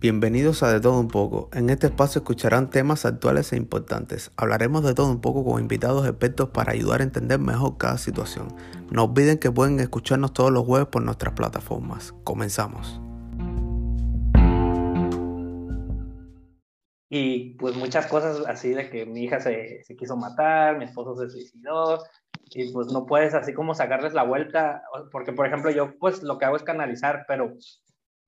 Bienvenidos a De Todo Un poco. En este espacio escucharán temas actuales e importantes. Hablaremos de todo un poco con invitados expertos para ayudar a entender mejor cada situación. No olviden que pueden escucharnos todos los jueves por nuestras plataformas. Comenzamos. Y pues muchas cosas así de que mi hija se, se quiso matar, mi esposo se suicidó, y pues no puedes así como sacarles la vuelta, porque por ejemplo yo pues lo que hago es canalizar, pero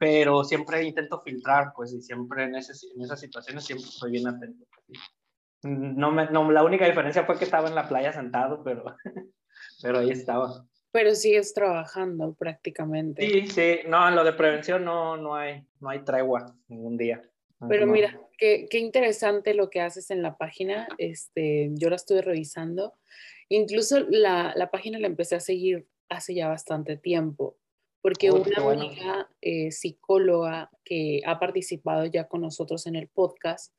pero siempre intento filtrar, pues, y siempre en, ese, en esas situaciones siempre estoy bien atento. No, me, no la única diferencia fue que estaba en la playa sentado, pero, pero ahí estaba. Pero sigues trabajando prácticamente. Sí, sí, no, en lo de prevención no, no, hay, no hay tregua ningún día. Pero mira, qué, qué, interesante lo que haces en la página. Este, yo la estuve revisando. Incluso la, la página la empecé a seguir hace ya bastante tiempo porque una amiga eh, psicóloga que ha participado ya con nosotros en el podcast,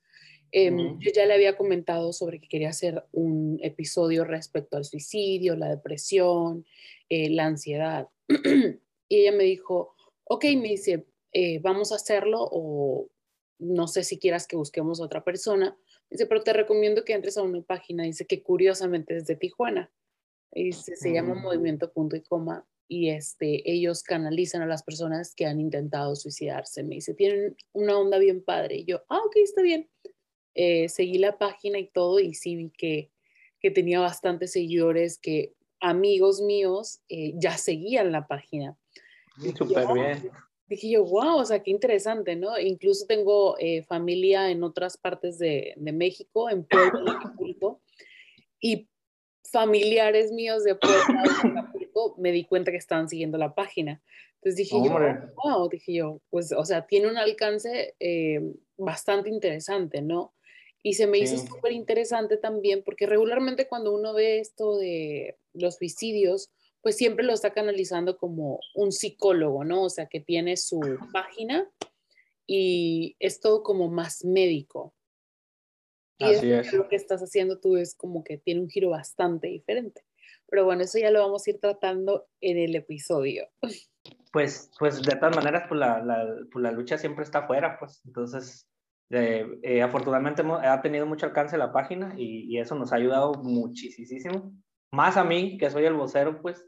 em, yo ya le había comentado sobre que quería hacer un episodio respecto al suicidio, la depresión, eh, la ansiedad. y ella me dijo, ok, me dice, eh, vamos a hacerlo o no sé si quieras que busquemos a otra persona. Dice, pero te recomiendo que entres a una página, dice que curiosamente es de Tijuana. Dice, se llama mm. Movimiento Punto y Coma y este, ellos canalizan a las personas que han intentado suicidarse. Me dice, tienen una onda bien padre. Y yo, ah, ok, está bien. Eh, seguí la página y todo y sí vi que, que tenía bastantes seguidores, que amigos míos eh, ya seguían la página. Súper bien. Dije yo, wow, o sea, qué interesante, ¿no? Incluso tengo eh, familia en otras partes de, de México, en Puebla, y familiares míos de Puebla, me di cuenta que estaban siguiendo la página. Entonces dije yo, wow, dije yo, pues, o sea, tiene un alcance eh, bastante interesante, ¿no? Y se me hizo súper interesante también porque regularmente cuando uno ve esto de los suicidios, pues siempre lo está canalizando como un psicólogo, ¿no? O sea, que tiene su página y es todo como más médico. Y Así es. lo que estás haciendo tú es como que tiene un giro bastante diferente. Pero bueno, eso ya lo vamos a ir tratando en el episodio. Pues, pues de todas maneras, pues la, la, pues la lucha siempre está afuera, pues entonces, eh, eh, afortunadamente ha tenido mucho alcance la página y, y, eso nos ha ayudado muchísimo. Más a mí, que soy el vocero, pues,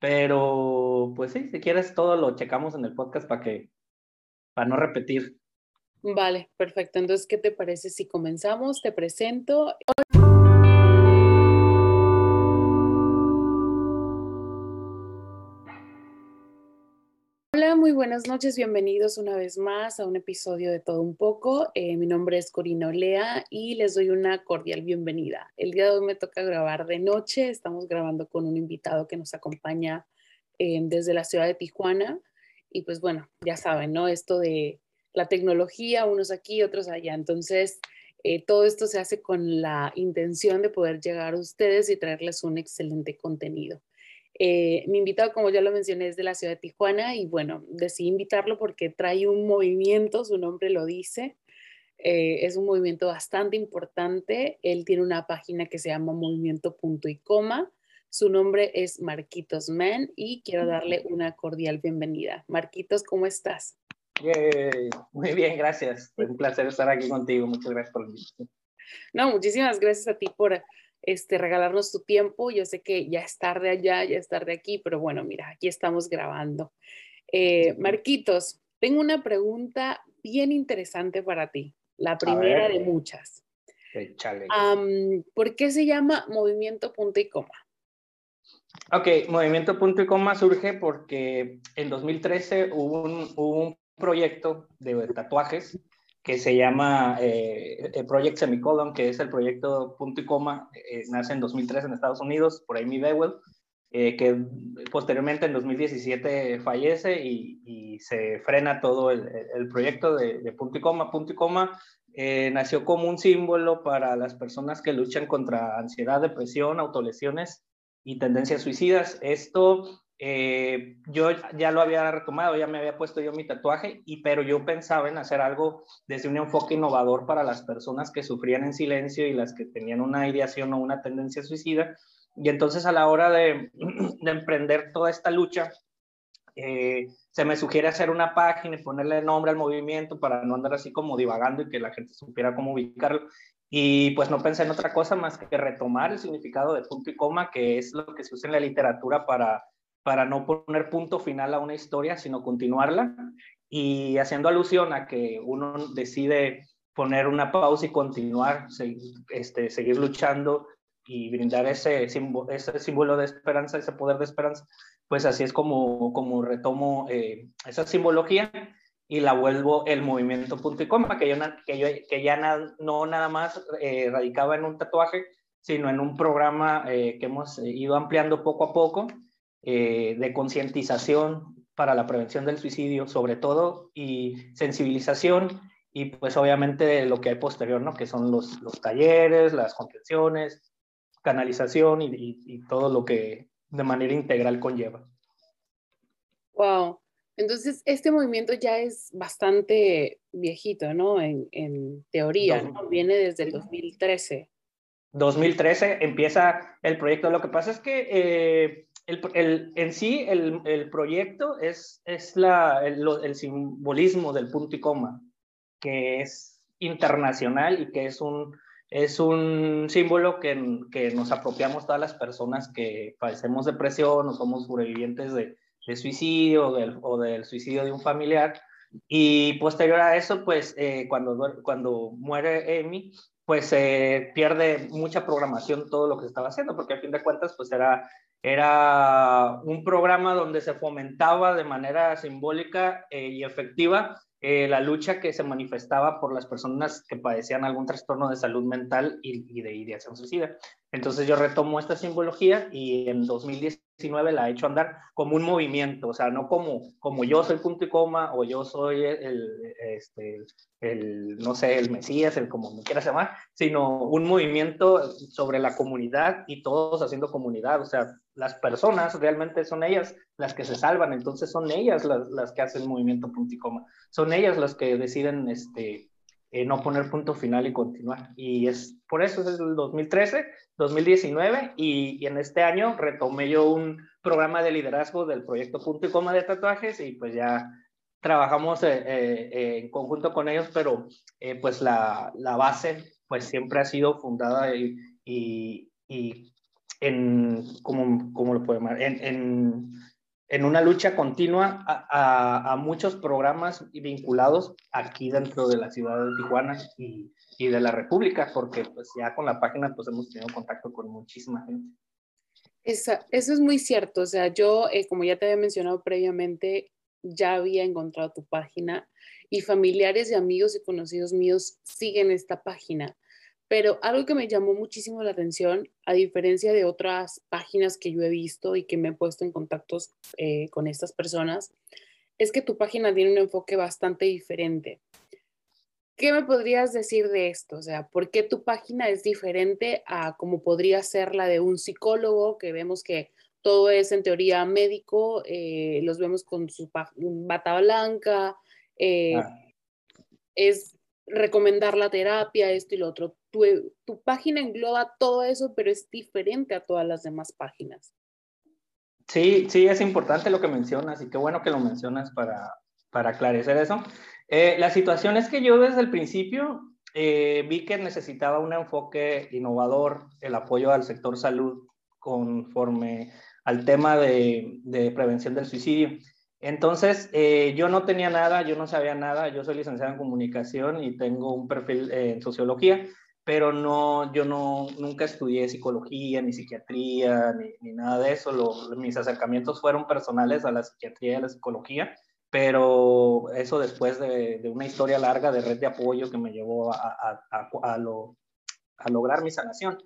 pero pues sí, si quieres todo lo checamos en el podcast para que, para no repetir. Vale, perfecto. Entonces, ¿qué te parece si comenzamos? Te presento. Hola, muy buenas noches, bienvenidos una vez más a un episodio de Todo un poco. Eh, mi nombre es Corina Olea y les doy una cordial bienvenida. El día de hoy me toca grabar de noche, estamos grabando con un invitado que nos acompaña eh, desde la ciudad de Tijuana y pues bueno, ya saben, ¿no? Esto de la tecnología, unos aquí, otros allá. Entonces, eh, todo esto se hace con la intención de poder llegar a ustedes y traerles un excelente contenido. Eh, mi invitado, como ya lo mencioné, es de la ciudad de Tijuana y bueno, decidí invitarlo porque trae un movimiento, su nombre lo dice, eh, es un movimiento bastante importante. Él tiene una página que se llama Movimiento Punto y Coma. Su nombre es Marquitos Man y quiero darle una cordial bienvenida. Marquitos, ¿cómo estás? Muy bien, gracias. Un placer estar aquí contigo. Muchas gracias por invitación. No, muchísimas gracias a ti por este, regalarnos tu tiempo. Yo sé que ya es tarde allá, ya es tarde aquí, pero bueno, mira, aquí estamos grabando. Eh, Marquitos, tengo una pregunta bien interesante para ti, la primera de muchas. ¿Por qué se llama movimiento punto y coma? Ok, movimiento punto y coma surge porque en 2013 hubo un, hubo un proyecto de tatuajes que se llama eh, Project Semicolon, que es el proyecto punto y coma, eh, nace en 2003 en Estados Unidos por Amy Bewell, eh, que posteriormente en 2017 fallece y, se frena todo el, el proyecto de, de, punto y coma. Punto y coma nació como un símbolo para las personas que luchan contra ansiedad, depresión, autolesiones y tendencias suicidas. Esto eh, yo ya lo había retomado, ya me había puesto yo mi tatuaje, y, pero yo pensaba en hacer algo desde un enfoque innovador para las personas que sufrían en silencio y las que tenían una ideación o una tendencia suicida. Y entonces a la hora de, de emprender toda esta lucha, eh, se me sugiere hacer una página y ponerle nombre al movimiento para no andar así como divagando y que la gente supiera cómo ubicarlo. Y pues no pensé en otra cosa más que retomar el significado de punto y coma, que es lo que se usa en la literatura para, para no poner punto final a una historia, sino continuarla. Y haciendo alusión a que uno decide poner una pausa y continuar, este, seguir luchando y brindar ese, símbolo, ese símbolo de esperanza, ese poder de esperanza, pues así es como, como retomo eh, esa simbología y la vuelvo el movimiento punto y coma, que, yo, que, yo, que ya no nada más eh, radicaba en un tatuaje, sino en un programa eh, que hemos ido ampliando poco a poco de concientización para la prevención del suicidio, sobre todo, y sensibilización, y pues obviamente lo que hay posterior, ¿no? Que son los, los talleres, las contenciones, canalización y, todo lo que de manera integral conlleva. Wow. Entonces, este movimiento ya es bastante viejito, ¿no? En, teoría, ¿no? Viene desde el 2013. 2013 empieza el proyecto. Lo que pasa es que eh, el, en sí el, el, proyecto es, es la, el, el, simbolismo del punto y coma, que es internacional y que es un, es un símbolo que, que, nos apropiamos todas las personas que padecemos depresión o somos sobrevivientes de, de suicidio o del, suicidio de un familiar. Y posterior a eso, pues eh, cuando, cuando muere Amy, pues eh, pierde mucha programación todo lo que estaba haciendo, porque a fin de cuentas, pues era, era un programa donde se fomentaba de manera simbólica eh, y efectiva eh, la lucha que se manifestaba por las personas que padecían algún trastorno de salud mental y, de ideación suicida. Entonces yo retomo esta simbología y en 2019 la he hecho andar como un movimiento, o sea, no como, como yo soy punto y coma o yo soy el, este, el, no sé, el Mesías, el como me quieras llamar, sino un movimiento sobre la comunidad y todos haciendo comunidad, o sea, las personas realmente son ellas las que se salvan, entonces son ellas las, las que hacen movimiento punto y coma, son ellas las que deciden este, eh, no poner punto final y continuar. Y es por eso es el 2013, 2019 y, en este año retomé yo un programa de liderazgo del proyecto punto y coma de tatuajes y pues ya trabajamos eh, eh, en conjunto con ellos, pero pues la, la, base pues siempre ha sido fundada y, y, en, ¿cómo, cómo lo puedo llamar? En, en, una lucha continua a, muchos programas vinculados aquí dentro de la ciudad de Tijuana y, y, de la República, porque pues ya con la página pues hemos tenido contacto con muchísima gente. Esa, eso es muy cierto, o sea, yo, eh, como ya te había mencionado previamente, ya había encontrado tu página y familiares y amigos y conocidos míos siguen esta página. Pero algo que me llamó muchísimo la atención, a diferencia de otras páginas que yo he visto y que me he puesto en contactos eh, con estas personas, es que tu página tiene un enfoque bastante diferente. ¿Qué me podrías decir de esto? O sea, ¿por qué tu página es diferente a como podría ser la de un psicólogo, que vemos que todo es en teoría médico, eh, los vemos con su bata blanca, eh, ah. es recomendar la terapia, esto y lo otro tu, página engloba todo eso, pero es diferente a todas las demás páginas. Sí, sí, es importante lo que mencionas y qué bueno que lo mencionas para, para aclarecer eso. Eh, la situación es que yo desde el principio eh, vi que necesitaba un enfoque innovador, el apoyo al sector salud conforme al tema de, de prevención del suicidio. Entonces, eh, yo no tenía nada, yo no sabía nada, yo soy licenciado en comunicación y tengo un perfil en sociología, pero no, yo no, nunca estudié psicología, ni psiquiatría, ni, nada de eso. mis acercamientos fueron personales a la psiquiatría y a la psicología, pero eso después de, una historia larga de red de apoyo que me llevó a, a, a, lo, a lograr mi sanación.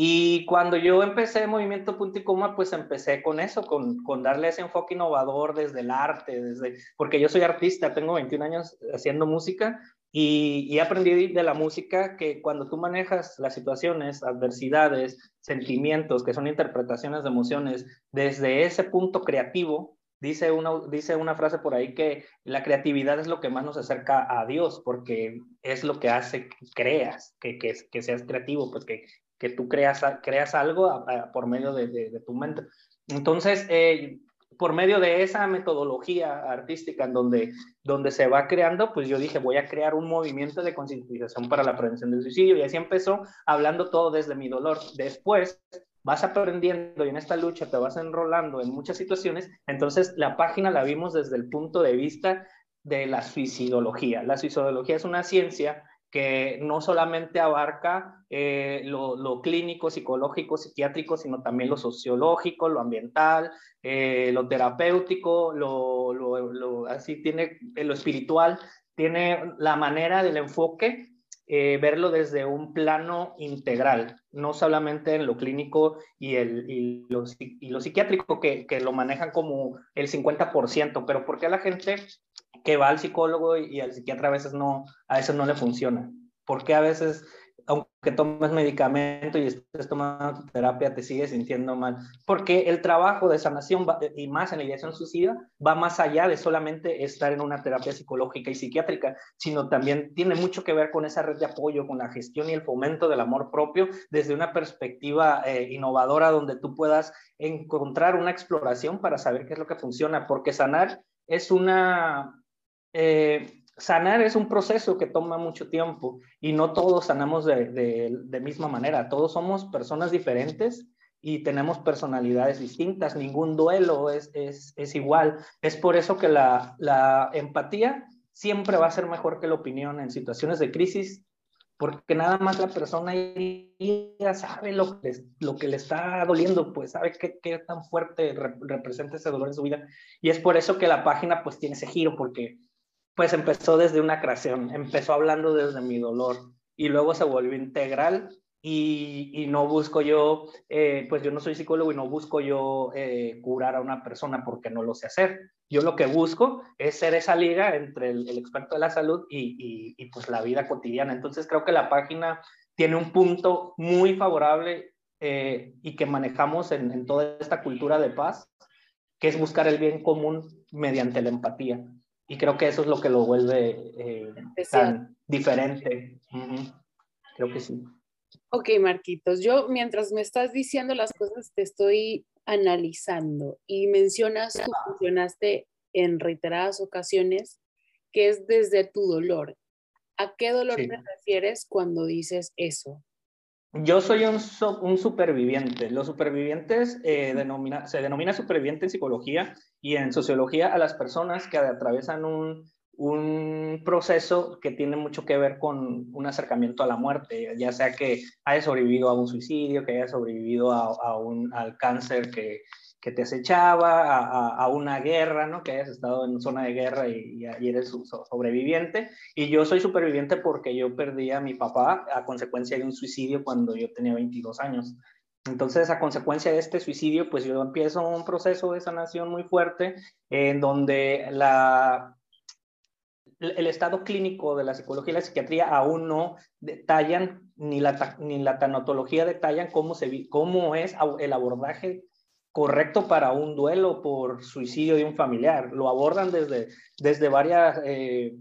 Y cuando yo empecé Movimiento Punto y Coma, pues empecé con eso, con, con, darle ese enfoque innovador desde el arte, desde, porque yo soy artista, tengo 21 años haciendo música y, y, aprendí de la música que cuando tú manejas las situaciones, adversidades, sentimientos, que son interpretaciones de emociones, desde ese punto creativo, dice una, dice una frase por ahí que la creatividad es lo que más nos acerca a Dios, porque es lo que hace que creas, que, que, que seas creativo, pues que, que tú creas, creas algo por medio de, de, tu mente. Entonces, eh, por medio de esa metodología artística en donde, donde se va creando, pues yo dije, voy a crear un movimiento de concientización para la prevención del suicidio. Y así empezó hablando todo desde mi dolor. Después vas aprendiendo y en esta lucha te vas enrolando en muchas situaciones. Entonces la página la vimos desde el punto de vista de la suicidología. La suicidología es una ciencia que no solamente abarca eh, lo, clínico, psicológico, psiquiátrico, sino también lo sociológico, lo ambiental, eh, lo terapéutico, lo, así tiene eh, lo espiritual, tiene la manera del enfoque, verlo desde un plano integral, no solamente en lo clínico y, el, y, lo, y lo, psiquiátrico, que, que, lo manejan como el 50%, pero ¿por qué la gente que va al psicólogo y, al psiquiatra a veces no, a veces no le funciona. Porque a veces, aunque tomes medicamento y estés tomando terapia, te sigues sintiendo mal. Porque el trabajo de sanación y más en la ideación suicida va más allá de solamente estar en una terapia psicológica y psiquiátrica, sino también tiene mucho que ver con esa red de apoyo, con la gestión y el fomento del amor propio desde una perspectiva eh, innovadora donde tú puedas encontrar una exploración para saber qué es lo que funciona, porque sanar es una eh, sanar es un proceso que toma mucho tiempo y no todos sanamos de, de, misma manera. Todos somos personas diferentes y tenemos personalidades distintas. Ningún duelo es, es, es igual. Es por eso que la, la, empatía siempre va a ser mejor que la opinión en situaciones de crisis, porque nada más la persona ya sabe lo que, lo que le está doliendo, pues sabe qué, qué tan fuerte representa ese dolor en su vida. Y es por eso que la página pues tiene ese giro, porque pues empezó desde una creación, empezó hablando desde mi dolor y luego se volvió integral y, y no busco yo, eh, pues yo no soy psicólogo y no busco yo eh, curar a una persona porque no lo sé hacer. Yo lo que busco es ser esa liga entre el, experto de la salud y, y, pues la vida cotidiana. Entonces creo que la página tiene un punto muy favorable eh, y que manejamos en, en toda esta cultura de paz, que es buscar el bien común mediante la empatía. Y creo que eso es lo que lo vuelve eh, tan diferente. Creo que sí. Ok, Marquitos, yo mientras me estás diciendo las cosas te estoy analizando y mencionas, tú mencionaste en reiteradas ocasiones que es desde tu dolor. ¿A qué dolor te refieres cuando dices eso? Yo soy un, un superviviente. Los supervivientes eh, se denomina superviviente en psicología y en sociología a las personas que atraviesan un, un proceso que tiene mucho que ver con un acercamiento a la muerte, ya sea que haya sobrevivido a un suicidio, que haya sobrevivido a un, al cáncer que, que te acechaba, a, a, una guerra, ¿no? Que hayas estado en zona de guerra y, y eres sobreviviente. Y yo soy superviviente porque yo perdí a mi papá a consecuencia de un suicidio cuando yo tenía 22 años. Entonces, a consecuencia de este suicidio, pues yo empiezo un proceso de sanación muy fuerte en donde la, el estado clínico de la psicología y la psiquiatría aún no detallan, ni la, ni la tanatología detallan cómo, se, cómo es el abordaje correcto para un duelo por suicidio de un familiar. Lo abordan desde, desde varias, eh,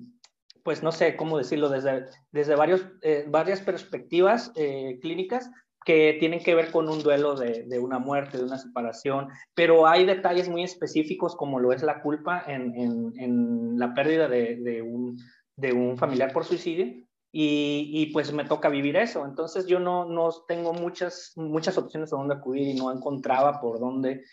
pues no sé cómo decirlo, desde, desde varios, eh, varias perspectivas eh, clínicas que tienen que ver con un duelo de, de, una muerte, de una separación, pero hay detalles muy específicos como lo es la culpa en, en, en la pérdida de, de, un, de un familiar por suicidio y, pues me toca vivir eso. Entonces yo no, no tengo muchas, muchas opciones a dónde acudir y no encontraba por dónde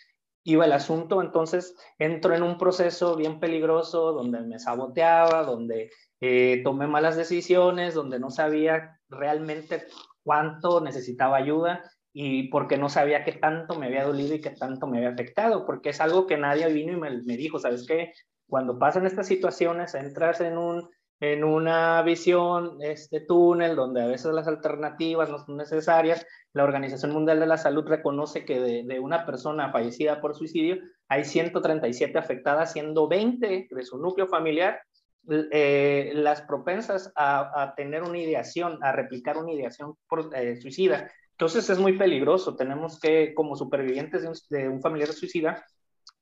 iba el asunto. Entonces entro en un proceso bien peligroso donde me saboteaba, donde eh, tomé malas decisiones, donde no sabía realmente cuánto necesitaba ayuda y porque no sabía qué tanto me había dolido y qué tanto me había afectado, porque es algo que nadie vino y me, me dijo, ¿sabes qué? Cuando pasan estas situaciones, entras en un en una visión, este túnel, donde a veces las alternativas no son necesarias, la Organización Mundial de la Salud reconoce que de, una persona fallecida por suicidio hay 137 afectadas, siendo 20 de su núcleo familiar eh, las propensas a, tener una ideación, a replicar una ideación por, eh, suicida. Entonces es muy peligroso. Tenemos que, como supervivientes de un, de un familiar suicida,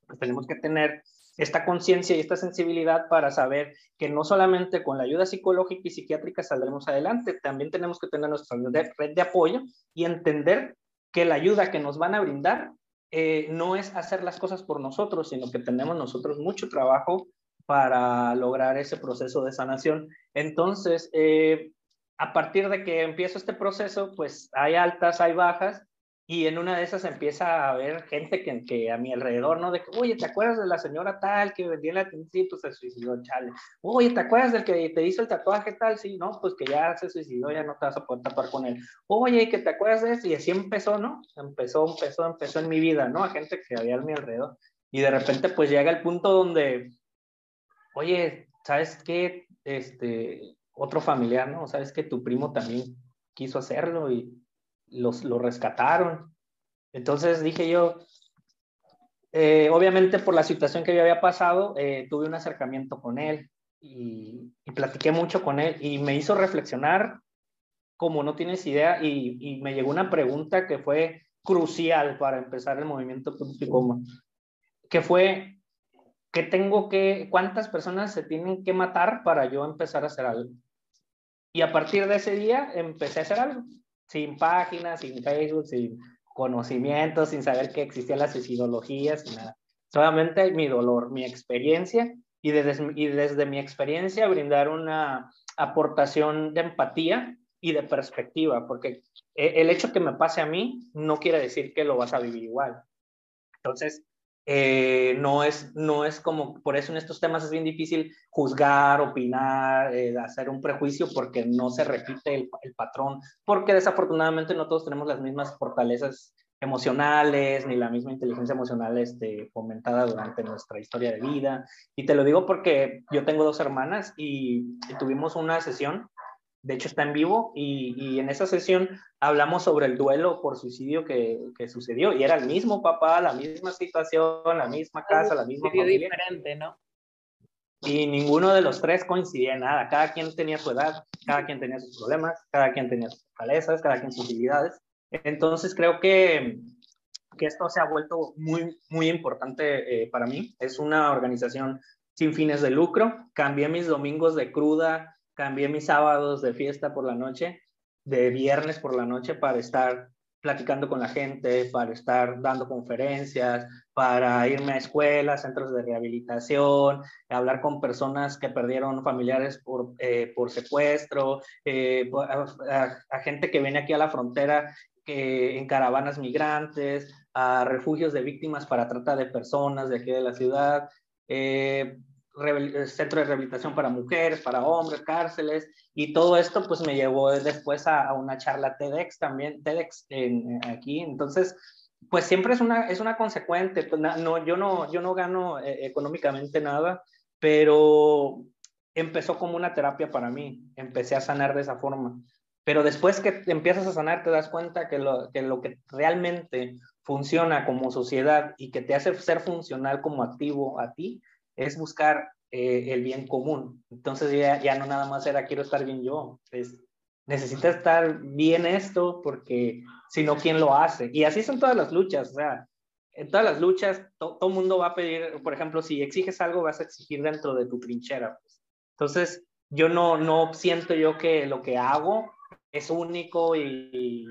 pues tenemos que tener esta conciencia y esta sensibilidad para saber que no solamente con la ayuda psicológica y psiquiátrica saldremos adelante, también tenemos que tener nuestra red de apoyo y entender que la ayuda que nos van a brindar eh, no es hacer las cosas por nosotros, sino que tenemos nosotros mucho trabajo para lograr ese proceso de sanación. Entonces, eh, a partir de que empiezo este proceso, pues hay altas, hay bajas, y en una de esas empieza a haber gente que, que, a mi alrededor, ¿no? De que, oye, ¿te acuerdas de la señora tal que vendía la sí, pues se suicidó, chale. Oye, ¿te acuerdas del que te hizo el tatuaje tal? Sí, no, pues que ya se suicidó, ya no te vas a poder tatuar con él. Oye, ¿que te acuerdas de eso? Y así empezó, ¿no? Empezó, empezó, empezó en mi vida, ¿no? A gente que había a mi alrededor. Y de repente, pues llega el punto donde, oye, ¿sabes qué? Este, otro familiar, ¿no? ¿Sabes que tu primo también quiso hacerlo y los, lo rescataron. Entonces dije yo, eh, obviamente por la situación que yo había pasado, eh, tuve un acercamiento con él y, platiqué mucho con él y me hizo reflexionar como no tienes idea y, y me llegó una pregunta que fue crucial para empezar el movimiento Punto que fue, ¿qué tengo que, cuántas personas se tienen que matar para yo empezar a hacer algo? Y a partir de ese día empecé a hacer algo sin páginas, sin Facebook, sin conocimientos, sin saber que existían las suicidologías, sin nada. Solamente mi dolor, mi experiencia y desde, y desde mi experiencia brindar una aportación de empatía y de perspectiva, porque e, el hecho que me pase a mí no quiere decir que lo vas a vivir igual. Entonces, eh, no, es, no es como, por eso en estos temas es bien difícil juzgar, opinar, eh, hacer un prejuicio porque no se repite el, patrón, porque desafortunadamente no todos tenemos las mismas fortalezas emocionales ni la misma inteligencia emocional este, fomentada durante nuestra historia de vida. Y te lo digo porque yo tengo dos hermanas y tuvimos una sesión de hecho está en vivo y, y, en esa sesión hablamos sobre el duelo por suicidio que, que, sucedió y era el mismo papá, la misma situación, la misma casa, la misma familia. diferente, ¿no? Y ninguno de los tres coincidía en nada. Cada quien tenía su edad, cada quien tenía sus problemas, cada quien tenía sus fortalezas, cada quien sus habilidades. Entonces creo que, que esto se ha vuelto muy, muy importante eh, para mí. Es una organización sin fines de lucro. Cambié mis domingos de cruda cambié mis sábados de fiesta por la noche, de viernes por la noche para estar platicando con la gente, para estar dando conferencias, para irme a escuelas, centros de rehabilitación, hablar con personas que perdieron familiares por, eh, por secuestro, eh, a, a, gente que viene aquí a la frontera que, en caravanas migrantes, a refugios de víctimas para trata de personas de aquí de la ciudad. Eh, centro de rehabilitación para mujeres, para hombres, cárceles, y todo esto pues me llevó después a, una charla TEDx también, TEDx en, aquí, entonces pues siempre es una, es una consecuente, pues, no, yo, no, yo no gano eh, económicamente nada, pero empezó como una terapia para mí, empecé a sanar de esa forma. Pero después que empiezas a sanar, te das cuenta que lo que realmente funciona como sociedad y que te hace ser funcional como activo a ti, es buscar eh, el bien común. Entonces ya, ya, no nada más era quiero estar bien yo, es necesita estar bien esto porque si no, ¿quién lo hace? Y así son todas las luchas, o sea, en todas las luchas todo mundo va a pedir, por ejemplo, si exiges algo vas a exigir dentro de tu trinchera. Pues. Entonces yo no, no siento yo que lo que hago es único y, y,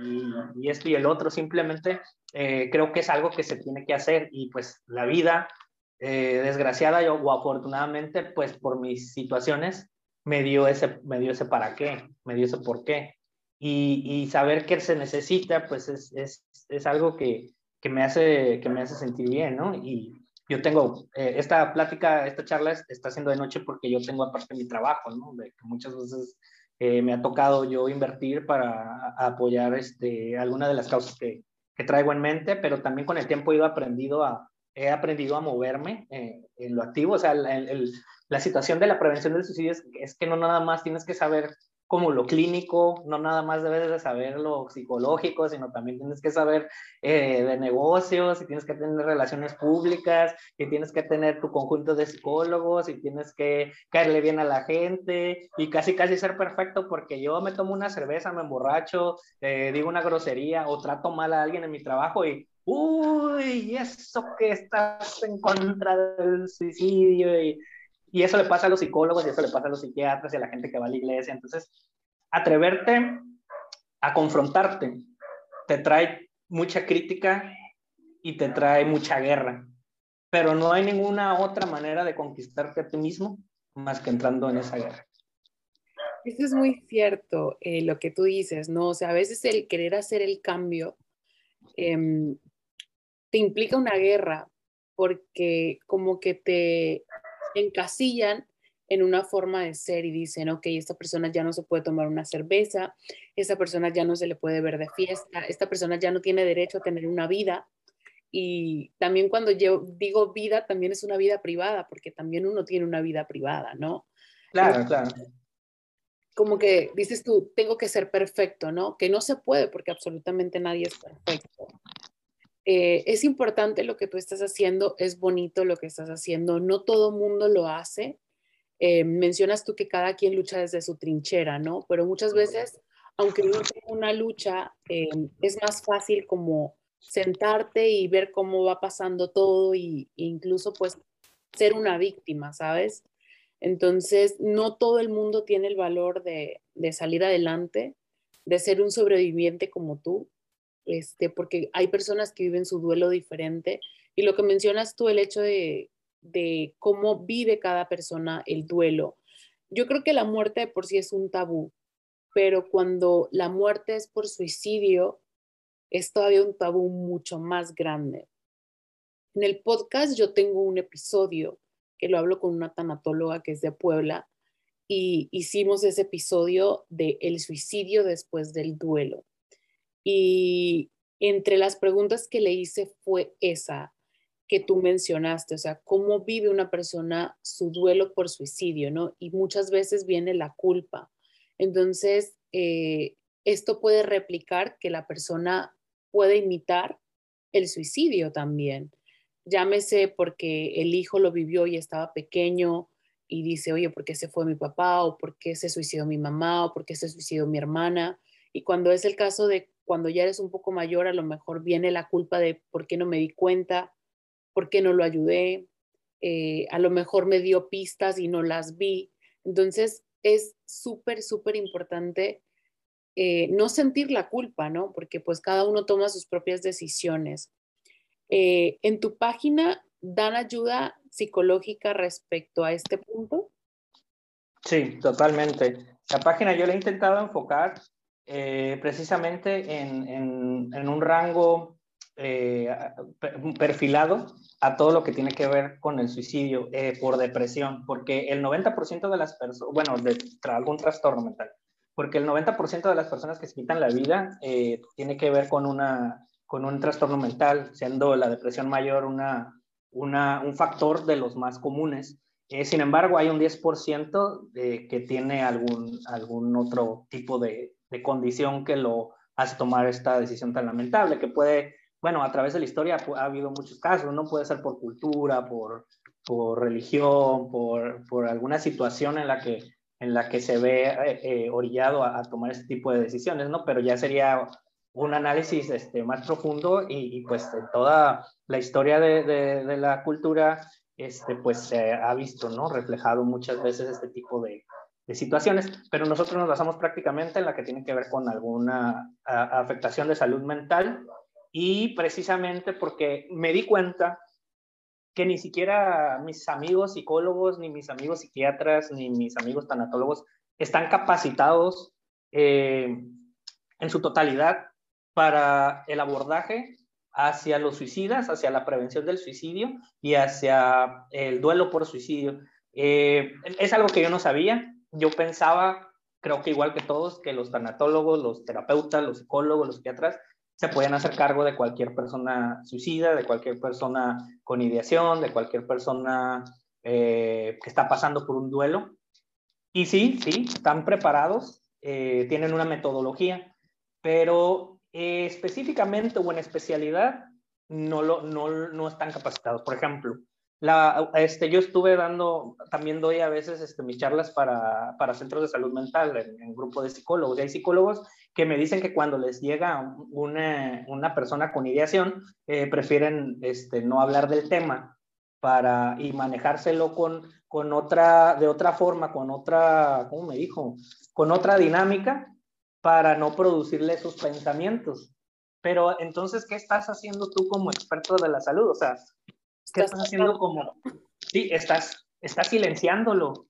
y esto y el otro, simplemente eh, creo que es algo que se tiene que hacer y pues la vida eh, desgraciada yo, o afortunadamente, pues por mis situaciones, me dio ese, me dio ese para qué, me dio ese por qué. Y, saber que se necesita, pues es, es, es algo que, que, me hace, que me hace sentir bien, ¿no? Y yo tengo, eh, esta plática, esta charla está haciendo de noche porque yo tengo aparte mi trabajo, ¿no? De que muchas veces eh, me ha tocado yo invertir para apoyar este, alguna de las causas que, que traigo en mente, pero también con el tiempo he ido aprendido a, he aprendido a moverme eh, en lo activo. O sea, la situación de la prevención del suicidio es, es, que no nada más tienes que saber como lo clínico, no nada más debes de saber lo psicológico, sino también tienes que saber eh, de negocios, y tienes que tener relaciones públicas, y tienes que tener tu conjunto de psicólogos, y tienes que caerle bien a la gente, y casi casi ser perfecto, porque yo me tomo una cerveza, me emborracho, eh, digo una grosería, o trato mal a alguien en mi trabajo, y uy, eso que estás en contra del suicidio y, y, eso le pasa a los psicólogos y eso le pasa a los psiquiatras y a la gente que va a la iglesia. Entonces, atreverte a confrontarte te trae mucha crítica y te trae mucha guerra. Pero no hay ninguna otra manera de conquistarte a ti mismo más que entrando en esa guerra. Eso es muy cierto, eh, lo que tú dices, ¿no? O sea, a veces el querer hacer el cambio em, te implica una guerra porque como que te encasillan en una forma de ser y dicen, ok, esta persona ya no se puede tomar una cerveza, esta persona ya no se le puede ver de fiesta, esta persona ya no tiene derecho a tener una vida. Y también cuando yo digo vida, también es una vida privada, porque también uno tiene una vida privada, ¿no? Claro, claro. Como que dices tú, tengo que ser perfecto, ¿no? Que no se puede porque absolutamente nadie es perfecto. Eh, es importante lo que tú estás haciendo, es bonito lo que estás haciendo, no todo mundo lo hace eh, mencionas tú que cada quien lucha desde su trinchera, ¿no? Pero muchas veces, aunque uno tenga una lucha, eh, es más fácil como sentarte y ver cómo va pasando todo e incluso pues ser una víctima, ¿sabes? Entonces, no todo el mundo tiene el valor de, de salir adelante, de ser un sobreviviente como tú, este, porque hay personas que viven su duelo diferente. Y lo que mencionas tú, el hecho de de cómo vive cada persona el duelo. Yo creo que la muerte por sí es un tabú, pero cuando la muerte es por suicidio, es todavía un tabú mucho más grande. En el podcast yo tengo un episodio que lo hablo con una tanatóloga que es de Puebla y hicimos ese episodio de el suicidio después del duelo. Y entre las preguntas que le hice fue esa, que tú mencionaste, o sea, cómo vive una persona su duelo por suicidio, ¿no? Y muchas veces viene la culpa. Entonces, eh, esto puede replicar que la persona puede imitar el suicidio también. Llámese porque el hijo lo vivió y estaba pequeño y dice, oye, ¿por qué se fue mi papá? ¿O por qué se suicidó mi mamá? ¿O por qué se suicidó mi hermana? Y cuando es el caso de cuando ya eres un poco mayor, a lo mejor viene la culpa de por qué no me di cuenta, por qué no lo ayudé, eh, a lo mejor me dio pistas y no las vi. Entonces es súper, súper importante eh, no sentir la culpa, ¿no? Porque pues cada uno toma sus propias decisiones. Eh, en tu página dan ayuda psicológica respecto a este punto. Sí, totalmente. La página yo la he intentado enfocar precisamente en, en, un rango eh, perfilado a todo lo que tiene que ver con el suicidio eh, por depresión, porque el 90% de las personas, bueno, de algún trastorno mental, porque el 90% de las personas que se quitan la vida eh, tiene que ver con, una, con un trastorno mental, siendo la depresión mayor una, una, un factor de los más comunes. sin embargo, hay un 10% que tiene algún, algún otro tipo de, de condición que lo hace tomar esta decisión tan lamentable, que puede bueno, a través de la historia ha habido muchos casos, ¿no? Puede ser por cultura, por, por religión, por, por, alguna situación en la que, en la que se ve eh, eh, orillado a, tomar este tipo de decisiones, ¿no? Pero ya sería un análisis este, más profundo y, pues en toda la historia de, de, la cultura, este, pues se ha visto, ¿no? Reflejado muchas veces este tipo de, de situaciones, pero nosotros nos basamos prácticamente en la que tiene que ver con alguna afectación de salud mental y precisamente porque me di cuenta que ni siquiera mis amigos psicólogos, ni mis amigos psiquiatras, ni mis amigos tanatólogos están capacitados eh, en su totalidad para el abordaje hacia los suicidas, hacia la prevención del suicidio y hacia el duelo por suicidio. Eh, es algo que yo no sabía. Yo pensaba, creo que igual que todos, que los tanatólogos, los terapeutas, los psicólogos, los psiquiatras se pueden hacer cargo de cualquier persona suicida, de cualquier persona con ideación, de cualquier persona eh, que está pasando por un duelo. Y sí, sí, están preparados, eh, tienen una metodología, pero eh, específicamente o en especialidad no, lo, no, no están capacitados. Por ejemplo, la, este, yo estuve dando, también doy a veces este, mis charlas para, para centros de salud mental en, grupo de psicólogos. Y hay psicólogos que me dicen que cuando les llega una, una persona con ideación, eh, prefieren este, no hablar del tema para, y manejárselo con, con otra, de otra forma, con otra, ¿cómo me dijo? Con otra dinámica para no producirle esos pensamientos. Pero entonces, ¿qué estás haciendo tú como experto de la salud? O sea, ¿qué estás haciendo como... Sí, estás, estás silenciándolo,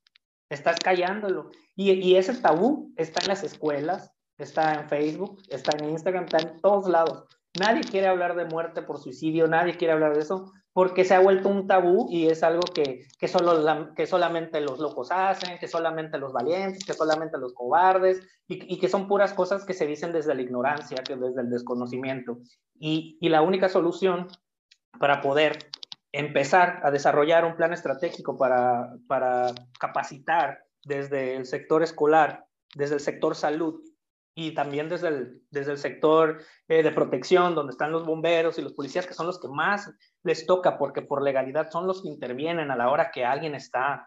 estás callándolo. Y, y ese tabú está en las escuelas, está en Facebook, está en Instagram, está en todos lados. Nadie quiere hablar de muerte por suicidio, nadie quiere hablar de eso, porque se ha vuelto un tabú y es algo que, que, solo que solamente los locos hacen, que solamente los valientes, que solamente los cobardes, y, y, que son puras cosas que se dicen desde la ignorancia, que desde el desconocimiento. Y, y la única solución para poder empezar a desarrollar un plan estratégico para, para capacitar desde el sector escolar, desde el sector salud y también desde el, desde el sector eh, de protección, donde están los bomberos y los policías, que son los que más les toca, porque por legalidad son los que intervienen a la hora que alguien está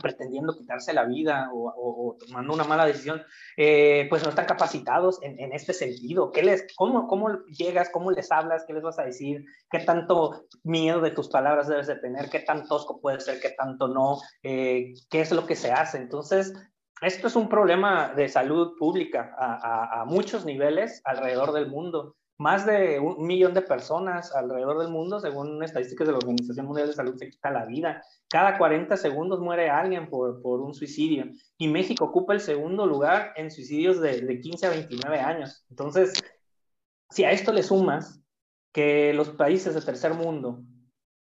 pretendiendo quitarse la vida o, tomando una mala decisión, eh, pues no están capacitados en, este sentido. ¿Qué les, cómo, ¿Cómo llegas? ¿Cómo les hablas? ¿Qué les vas a decir? ¿Qué tanto miedo de tus palabras debes de tener? ¿Qué tan tosco puede ser? ¿Qué tanto no? Eh, ¿Qué es lo que se hace? Entonces, esto es un problema de salud pública a, muchos niveles alrededor del mundo. Más de un millón de personas alrededor del mundo, según estadísticas de la Organización Mundial de Salud, se quita la vida. Cada 40 segundos muere alguien por, un suicidio. Y México ocupa el segundo lugar en suicidios de, de 15 a 29 años. Entonces, si a esto le sumas que los países de tercer mundo,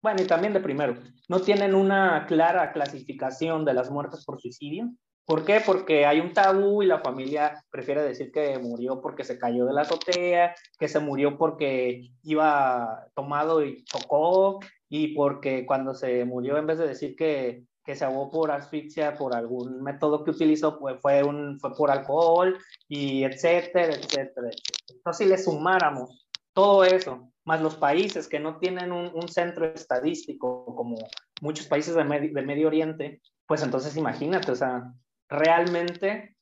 bueno, y también de primero, no tienen una clara clasificación de las muertes por suicidio, ¿Por qué? Porque hay un tabú y la familia prefiere decir que murió porque se cayó de la azotea, que se murió porque iba tomado y chocó, y porque cuando se murió, en vez de decir que, que se ahogó por asfixia, por algún método que utilizó, pues fue, un, fue por alcohol, y etcétera, etcétera, Entonces, si le sumáramos todo eso, más los países que no tienen un, un centro estadístico, como muchos países del Medio Oriente, pues entonces imagínate, o sea, realmente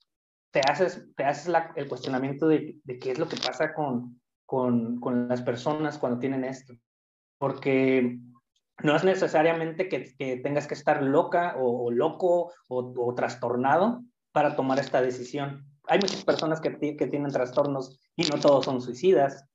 te haces, te haces el cuestionamiento de, de, qué es lo que pasa con, con, con, las personas cuando tienen esto. Porque no es necesariamente que, que tengas que estar loca o, loco o, o, trastornado para tomar esta decisión. Hay muchas personas que, que, tienen trastornos y no todos son suicidas.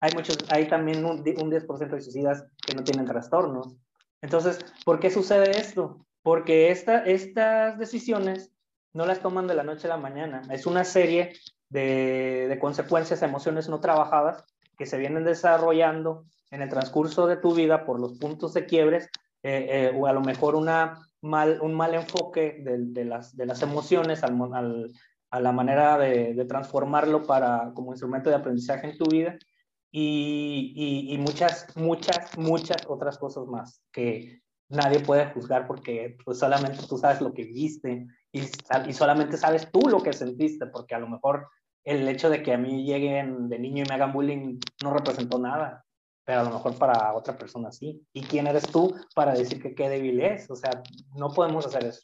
Hay, muchos, hay también un, un 10% de suicidas que no tienen trastornos. Entonces, ¿por qué sucede esto? Porque esta, estas decisiones no las toman de la noche a la mañana. Es una serie de, consecuencias, emociones no trabajadas que se vienen desarrollando en el transcurso de tu vida por los puntos de quiebres eh, eh, o a lo mejor un mal enfoque de, las, emociones al, al, a la manera de, transformarlo para, como instrumento de aprendizaje en tu vida y, muchas, muchas, muchas otras cosas más que, nadie puede juzgar porque pues solamente tú sabes lo que viste y, y, solamente sabes tú lo que sentiste, porque a lo mejor el hecho de que a mí lleguen de niño y me hagan bullying no representó nada, pero a lo mejor para otra persona sí. ¿Y quién eres tú para decir que qué débil es? O sea, no podemos hacer eso.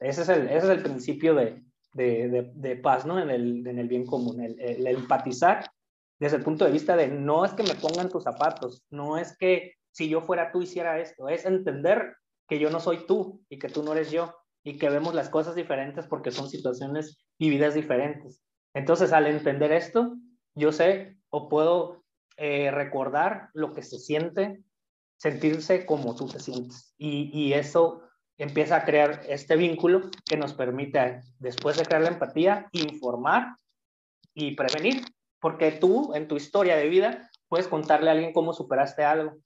Ese es el, ese es el principio de, de, de, paz, ¿no? En el, en el bien común, el empatizar desde el punto de vista de no es que me pongan tus zapatos, no es que si yo fuera tú hiciera esto, es entender que yo no soy tú y que tú no eres yo y que vemos las cosas diferentes porque son situaciones y vidas diferentes. Entonces, al entender esto, yo sé o puedo eh, recordar lo que se siente, sentirse como tú te sientes. Y, y eso empieza a crear este vínculo que nos permite, después de crear la empatía, informar y prevenir. Porque tú, en tu historia de vida, puedes contarle a alguien cómo superaste algo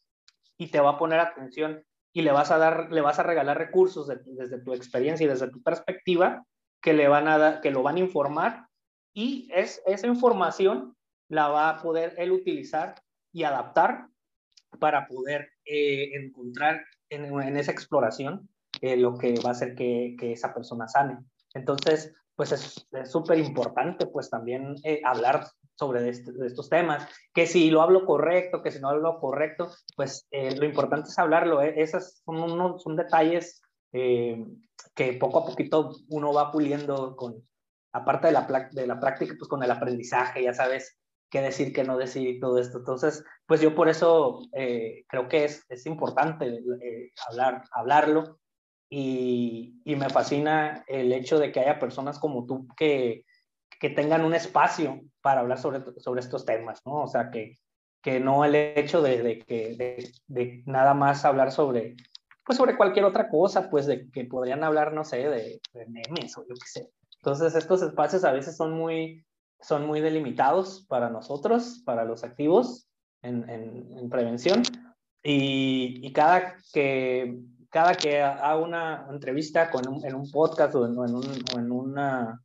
y te va a poner atención y le vas a dar, le vas a regalar recursos desde tu experiencia y desde tu perspectiva que le van a dar, que lo van a informar y es, esa información la va a poder él utilizar y adaptar para poder eh, encontrar en, en, esa exploración eh, lo que va a hacer que, que, esa persona sane. Entonces, pues es súper importante pues también eh, hablar sobre estos temas, que si lo hablo correcto, que si no hablo correcto, pues eh, lo importante es hablarlo, eh. esos son, detalles eh, que poco a poquito uno va puliendo con, aparte de la, de la práctica, pues con el aprendizaje, ya sabes qué decir, qué no decir y todo esto. Entonces, pues yo por eso eh, creo que es, es importante hablar, hablarlo y, y me fascina el hecho de que haya personas como tú que, que tengan un espacio para hablar sobre, sobre estos temas, ¿no? O sea, que, que no el hecho de, de que de, de, nada más hablar sobre, pues sobre cualquier otra cosa, pues de que podrían hablar, no sé, de, de memes o yo qué sé. Entonces, estos espacios a veces son muy, son muy delimitados para nosotros, para los activos en, en, en prevención. Y, y, cada que cada que haga una entrevista con un, en un podcast o en, en, un, o una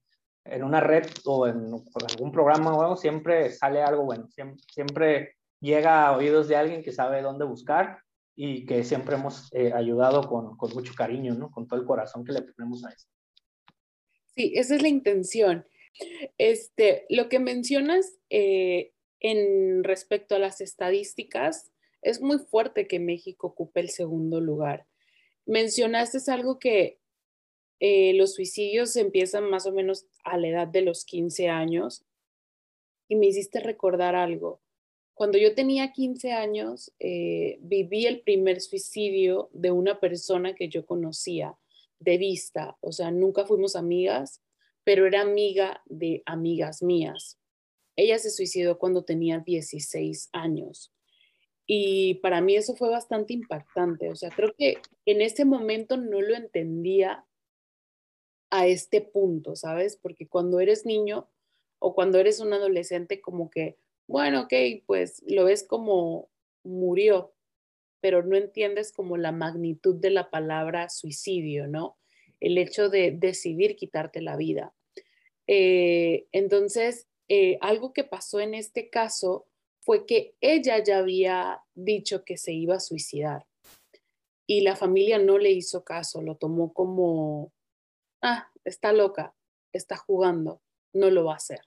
en una red o en, algún programa o algo, siempre sale algo bueno, siempre, llega a oídos de alguien que sabe dónde buscar y que siempre hemos eh, ayudado con, con, mucho cariño, ¿no? Con todo el corazón que le ponemos a eso. Sí, esa es la intención. Este, lo que mencionas eh, en respecto a las estadísticas, es muy fuerte que México ocupe el segundo lugar. Mencionaste algo que eh, los suicidios empiezan más o menos a la edad de los 15 años y me hiciste recordar algo. Cuando yo tenía 15 años, eh, viví el primer suicidio de una persona que yo conocía de vista, o sea, nunca fuimos amigas, pero era amiga de amigas mías. Ella se suicidó cuando tenía 16 años. Y para mí eso fue bastante impactante. O sea, creo que en ese momento no lo entendía a este punto, ¿sabes? Porque cuando eres niño o cuando eres un adolescente, como que, bueno, ok, pues lo ves como murió, pero no entiendes como la magnitud de la palabra suicidio, ¿no? El hecho de decidir quitarte la vida. Eh, entonces, eh, algo que pasó en este caso fue que ella ya había dicho que se iba a suicidar y la familia no le hizo caso, lo tomó como ah, está loca, está jugando, no lo va a hacer.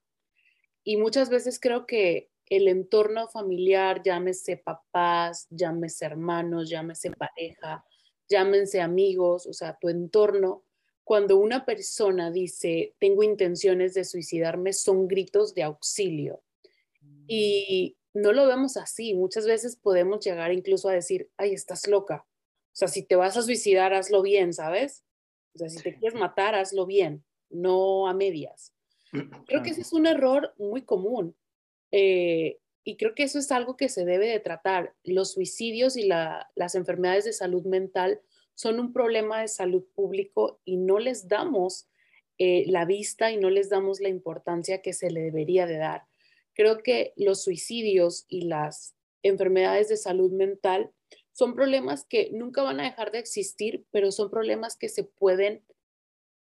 Y muchas veces creo que el entorno familiar, llámese papás, llámese hermanos, llámese pareja, llámense amigos, o sea, tu entorno, cuando una persona dice, tengo intenciones de suicidarme, son gritos de auxilio. Y no lo vemos así. Muchas veces podemos llegar incluso a decir, ay, estás loca. O sea, si te vas a suicidar, hazlo bien, ¿sabes? O sea, si te quieres matar, hazlo bien, no a medias. Creo que ese es un error muy común. Eh, y creo que eso es algo que se debe de tratar. Los suicidios y la, las enfermedades de salud mental son un problema de salud público y no les damos eh, la vista y no les damos la importancia que se le debería de dar. Creo que los suicidios y las enfermedades de salud mental son problemas que nunca van a dejar de existir, pero son problemas que se pueden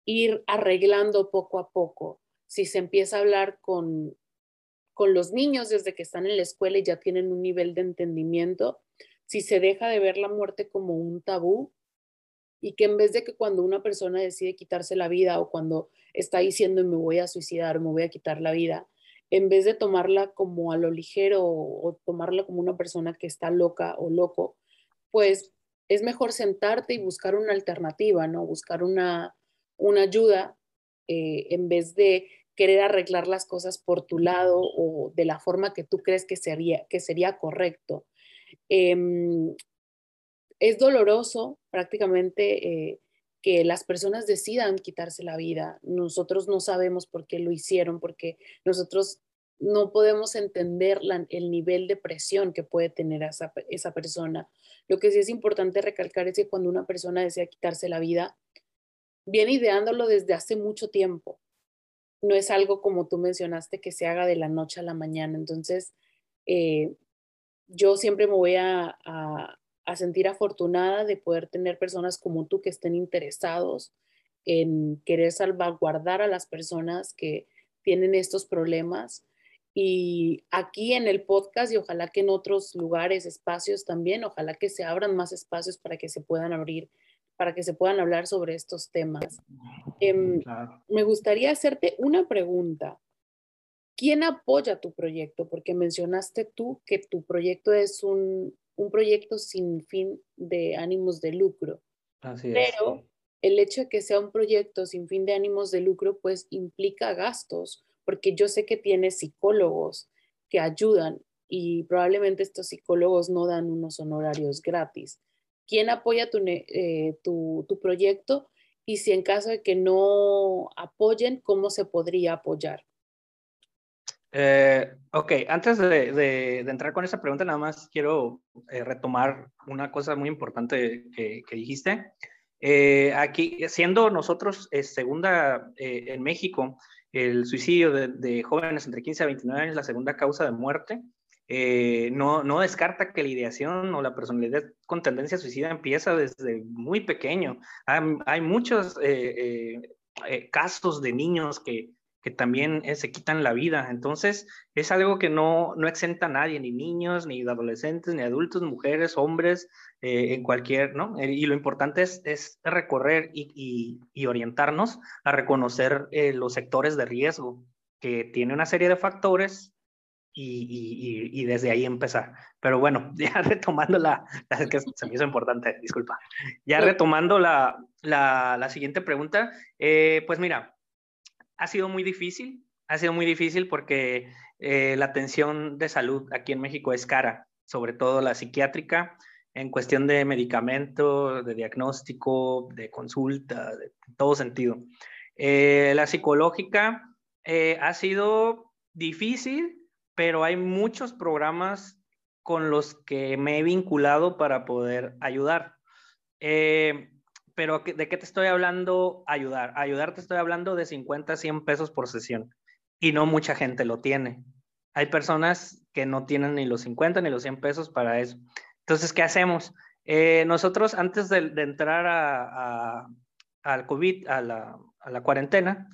ir arreglando poco a poco. Si se empieza a hablar con, con los niños desde que están en la escuela y ya tienen un nivel de entendimiento, si se deja de ver la muerte como un tabú y que en vez de que cuando una persona decide quitarse la vida o cuando está diciendo me voy a suicidar, me voy a quitar la vida, en vez de tomarla como a lo ligero o, tomarla como una persona que está loca o loco, pues es mejor sentarte y buscar una alternativa, ¿no? Buscar una, una ayuda eh, en vez de querer arreglar las cosas por tu lado o de la forma que tú crees que sería, que sería correcto. Eh, es doloroso prácticamente eh, que las personas decidan quitarse la vida. Nosotros no sabemos por qué lo hicieron, porque nosotros no podemos entender el nivel de presión que puede tener esa, esa persona lo que sí es importante recalcar es que cuando una persona desea quitarse la vida, viene ideándolo desde hace mucho tiempo. No es algo como tú mencionaste que se haga de la noche a la mañana. Entonces, eh, yo siempre me voy a, a, a, sentir afortunada de poder tener personas como tú que estén interesados en querer salvaguardar a las personas que tienen estos problemas y aquí en el podcast y ojalá que en otros lugares, espacios también, ojalá que se abran más espacios para que se puedan abrir, para que se puedan hablar sobre estos temas. Eh, claro. Me gustaría hacerte una pregunta. ¿Quién apoya tu proyecto? Porque mencionaste tú que tu proyecto es un, un proyecto sin fin de ánimos de lucro. Así Pero es. el hecho de que sea un proyecto sin fin de ánimos de lucro, pues implica gastos porque yo sé que tienes psicólogos que ayudan y probablemente estos psicólogos no dan unos honorarios gratis. ¿Quién apoya tu, eh, tu, tu proyecto? Y si en caso de que no apoyen, ¿cómo se podría apoyar? Eh, ok, antes de, de, entrar con esa pregunta, nada más quiero eh, retomar una cosa muy importante que, que dijiste. Eh, aquí, siendo nosotros segunda en México, el suicidio de, jóvenes entre 15 a 29 años, la segunda causa de muerte, no, no descarta que la ideación o la personalidad con tendencia suicida empieza desde muy pequeño. Hay, hay muchos casos de niños que que también eh, se quitan la vida. Entonces, es algo que no, no exenta a nadie, ni niños, ni adolescentes, ni adultos, mujeres, hombres, eh, en cualquier, ¿no? Eh, y lo importante es, es recorrer y, y, orientarnos a reconocer los sectores de riesgo, que tiene una serie de factores y, y, desde ahí empezar. Pero bueno, ya retomando la, es que se me hizo importante, disculpa. Ya retomando la, la, la siguiente pregunta, pues mira, ha sido muy difícil, ha sido muy difícil porque eh, la atención de salud aquí en México es cara, sobre todo la psiquiátrica, en cuestión de medicamento, de diagnóstico, de consulta, de todo sentido. Eh, la psicológica eh, ha sido difícil, pero hay muchos programas con los que me he vinculado para poder ayudar. Pero ¿de qué te estoy hablando? Ayudar. Ayudar te estoy hablando de 50 a 100 pesos por sesión y no mucha gente lo tiene. Hay personas que no tienen ni los 50 ni los 100 pesos para eso. Entonces, ¿qué hacemos? Eh, nosotros antes de, entrar a, al COVID, a la, a la cuarentena,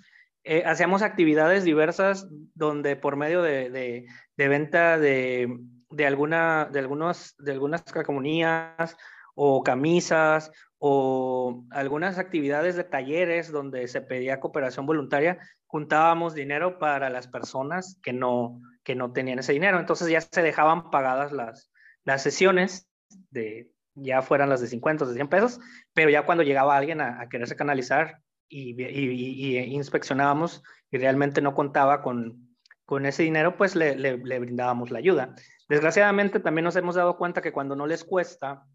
eh, hacíamos actividades diversas donde por medio de, de, de venta de, de, alguna, de, algunos, de algunas calcomanías o camisas o algunas actividades de talleres donde se pedía cooperación voluntaria, juntábamos dinero para las personas que no, que no tenían ese dinero. Entonces ya se dejaban pagadas las, las sesiones, de, ya fueran las de 50 o de 100 pesos, pero ya cuando llegaba alguien a, quererse canalizar y, y, inspeccionábamos y realmente no contaba con, con ese dinero, pues le, le, le brindábamos la ayuda. Desgraciadamente también nos hemos dado cuenta que cuando no les cuesta,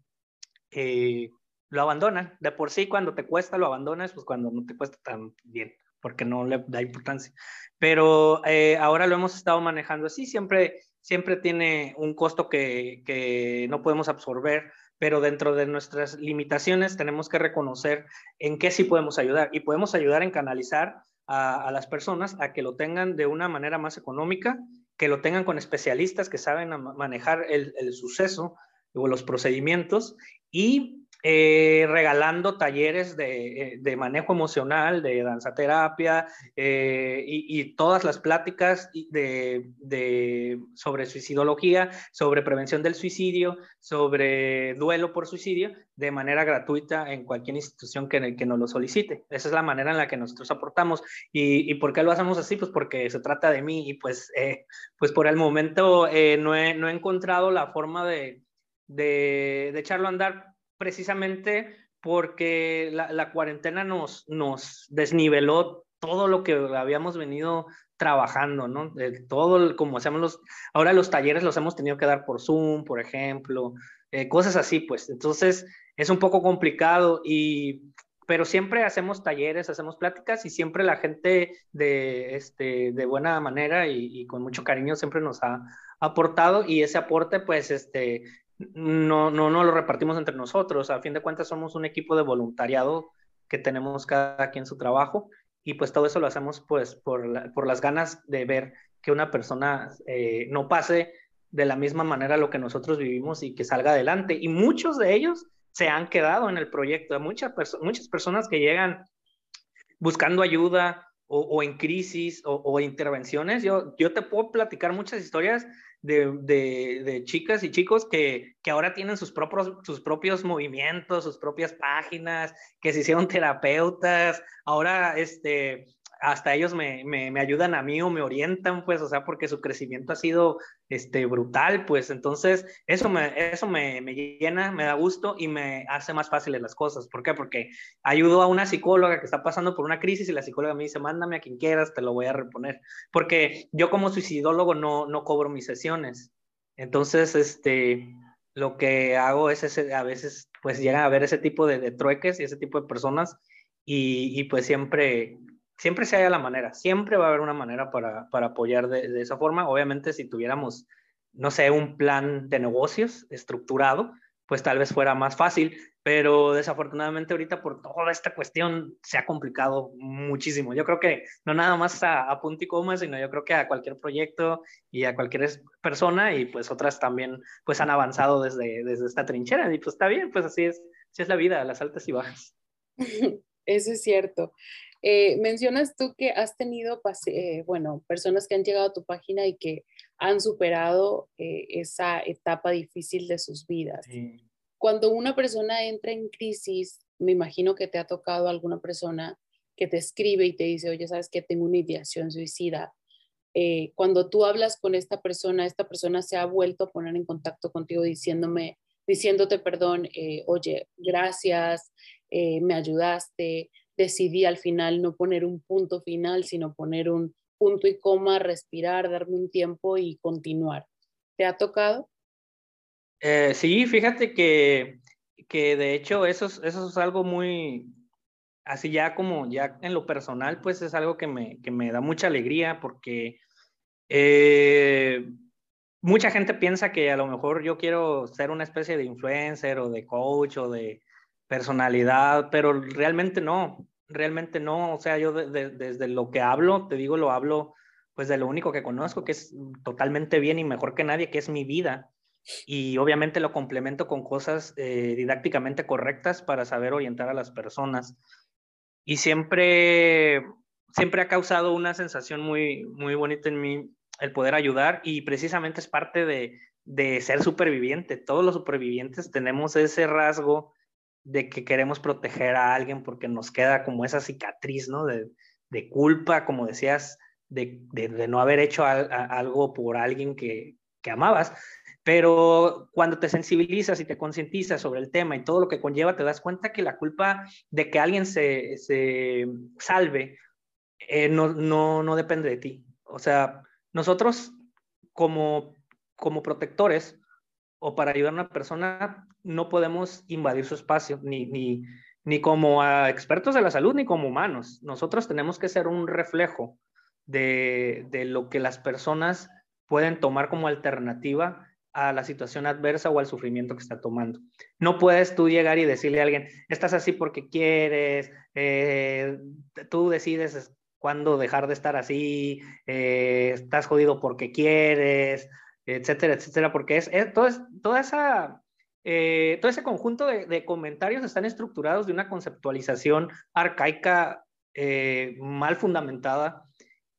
eh, lo abandonan. De por sí, cuando te cuesta, lo abandonas, pues cuando no te cuesta tan bien, porque no le da importancia. Pero eh, ahora lo hemos estado manejando así, siempre, siempre tiene un costo que, que no podemos absorber, pero dentro de nuestras limitaciones tenemos que reconocer en qué sí podemos ayudar y podemos ayudar en canalizar a, a, las personas a que lo tengan de una manera más económica, que lo tengan con especialistas que saben manejar el, el suceso o los procedimientos y eh, regalando talleres de, eh, manejo emocional, de danzaterapia eh, y, todas las pláticas de, sobre suicidología, sobre prevención del suicidio, sobre duelo por suicidio, de manera gratuita en cualquier institución que, que nos lo solicite. Esa es la manera en la que nosotros aportamos. ¿Y, por qué lo hacemos así? Pues porque se trata de mí y pues, pues por el momento no he, no, he, encontrado la forma de, de echarlo a andar precisamente porque la, cuarentena nos, nos desniveló todo lo que habíamos venido trabajando, ¿no? todo, como hacemos los, ahora los talleres los hemos tenido que dar por Zoom, por ejemplo, eh, cosas así, pues. Entonces, es un poco complicado y, pero siempre hacemos talleres, hacemos pláticas y siempre la gente de, este, de buena manera y, y con mucho cariño siempre nos ha aportado y ese aporte, pues, este, no, no, no lo repartimos entre nosotros. A fin de cuentas somos un equipo de voluntariado que tenemos cada quien su trabajo y pues todo eso lo hacemos pues por, por las ganas de ver que una persona eh, no pase de la misma manera lo que nosotros vivimos y que salga adelante. Y muchos de ellos se han quedado en el proyecto. Muchas, muchas personas que llegan buscando ayuda o, en crisis o, o, intervenciones. Yo, yo te puedo platicar muchas historias de, chicas y chicos que, que, ahora tienen sus propios, sus propios movimientos, sus propias páginas, que se hicieron terapeutas, ahora este, hasta ellos me, me, ayudan a mí o me orientan, pues, o sea, porque su crecimiento ha sido este, brutal, pues, entonces eso, me, eso me, me, llena, me da gusto y me hace más fáciles las cosas. ¿Por qué? Porque ayudo a una psicóloga que está pasando por una crisis y la psicóloga me dice, mándame a quien quieras, te lo voy a reponer. Porque yo como suicidólogo no, no cobro mis sesiones. Entonces, este, lo que hago es a veces, pues, llega a ver ese tipo de, de trueques y ese tipo de personas y, y pues siempre siempre se haya la manera, siempre va a haber una manera para, para apoyar de, de, esa forma. Obviamente, si tuviéramos, no sé, un plan de negocios estructurado, pues tal vez fuera más fácil, pero desafortunadamente ahorita por toda esta cuestión se ha complicado muchísimo. Yo creo que no nada más a, a punto y coma, sino yo creo que a cualquier proyecto y a cualquier persona y pues otras también pues han avanzado desde, desde esta trinchera y pues está bien, pues así es, así es la vida, las altas y bajas. Eso es cierto. Eh, mencionas tú que has tenido, eh, bueno, personas que han llegado a tu página y que han superado eh, esa etapa difícil de sus vidas. Cuando una persona entra en crisis, me imagino que te ha tocado alguna persona que te escribe y te dice, oye, sabes que tengo una ideación suicida. cuando tú hablas con esta persona, esta persona se ha vuelto a poner en contacto contigo diciéndome, diciéndote perdón, oye, gracias, me ayudaste, decidí al final no poner un punto final, sino poner un punto y coma, respirar, darme un tiempo y continuar. ¿Te ha tocado? Eh, sí, fíjate que, que de hecho eso es, eso es algo muy, así ya como ya en lo personal, pues es algo que me, que me da mucha alegría porque eh, mucha gente piensa que a lo mejor yo quiero ser una especie de influencer o de coach o de personalidad, pero realmente no, realmente no, o sea, yo desde lo que hablo, te digo, lo hablo pues de lo único que conozco, que es totalmente bien y mejor que nadie, que es mi vida. Y obviamente lo complemento con cosas eh, didácticamente correctas para saber orientar a las personas. Y siempre, siempre ha causado una sensación muy, muy bonita en mí el poder ayudar y precisamente es parte de, de ser superviviente. Todos los supervivientes tenemos ese rasgo de que queremos proteger a alguien porque nos queda como esa cicatriz, ¿no? De, de culpa, como decías, de, de, no haber hecho algo por alguien que, que amabas. Pero cuando te sensibilizas y te concientizas sobre el tema y todo lo que conlleva, te das cuenta que la culpa de que alguien se, se salve eh, no, no, no depende de ti. O sea, nosotros como, como protectores o para ayudar a una persona, no podemos invadir su espacio, ni, ni, ni como expertos de la salud, ni como humanos. Nosotros tenemos que ser un reflejo de, de lo que las personas pueden tomar como alternativa a la situación adversa o al sufrimiento que está tomando. No puedes tú llegar y decirle a alguien, estás así porque quieres, eh, tú decides cuándo dejar de estar así, eh, estás jodido porque quieres, etcétera, etcétera, porque es, todo, toda esa, eh, todo ese conjunto de, comentarios están estructurados de una conceptualización arcaica eh, mal fundamentada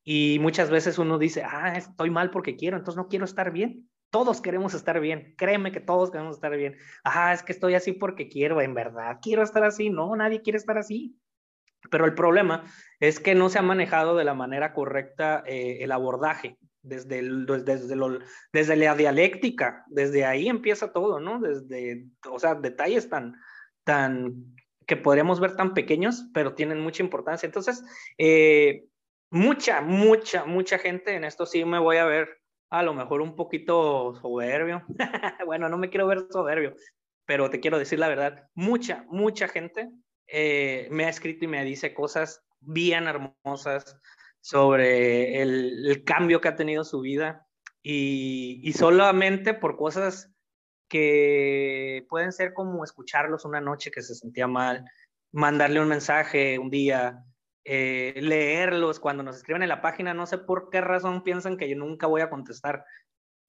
y muchas veces uno dice, ah, estoy mal porque quiero, entonces no quiero estar bien. Todos queremos estar bien, créeme que todos queremos estar bien. Ah, es que estoy así porque quiero, en verdad, quiero estar así. No, nadie quiere estar así. Pero el problema es que no se ha manejado de la manera correcta eh, el abordaje desde, desde, desde la dialéctica, desde ahí empieza todo, ¿no? Desde, o sea, detalles tan, tan, que podríamos ver tan pequeños, pero tienen mucha importancia. Entonces, eh, mucha, mucha, mucha gente, en esto sí me voy a ver a lo mejor un poquito soberbio. bueno, no me quiero ver soberbio, pero te quiero decir la verdad, mucha, mucha gente eh, me ha escrito y me dice cosas bien hermosas, sobre el, cambio que ha tenido su vida y, solamente por cosas que pueden ser como escucharlos una noche que se sentía mal, mandarle un mensaje un día, eh, leerlos cuando nos escriben en la página, no sé por qué razón piensan que yo nunca voy a contestar.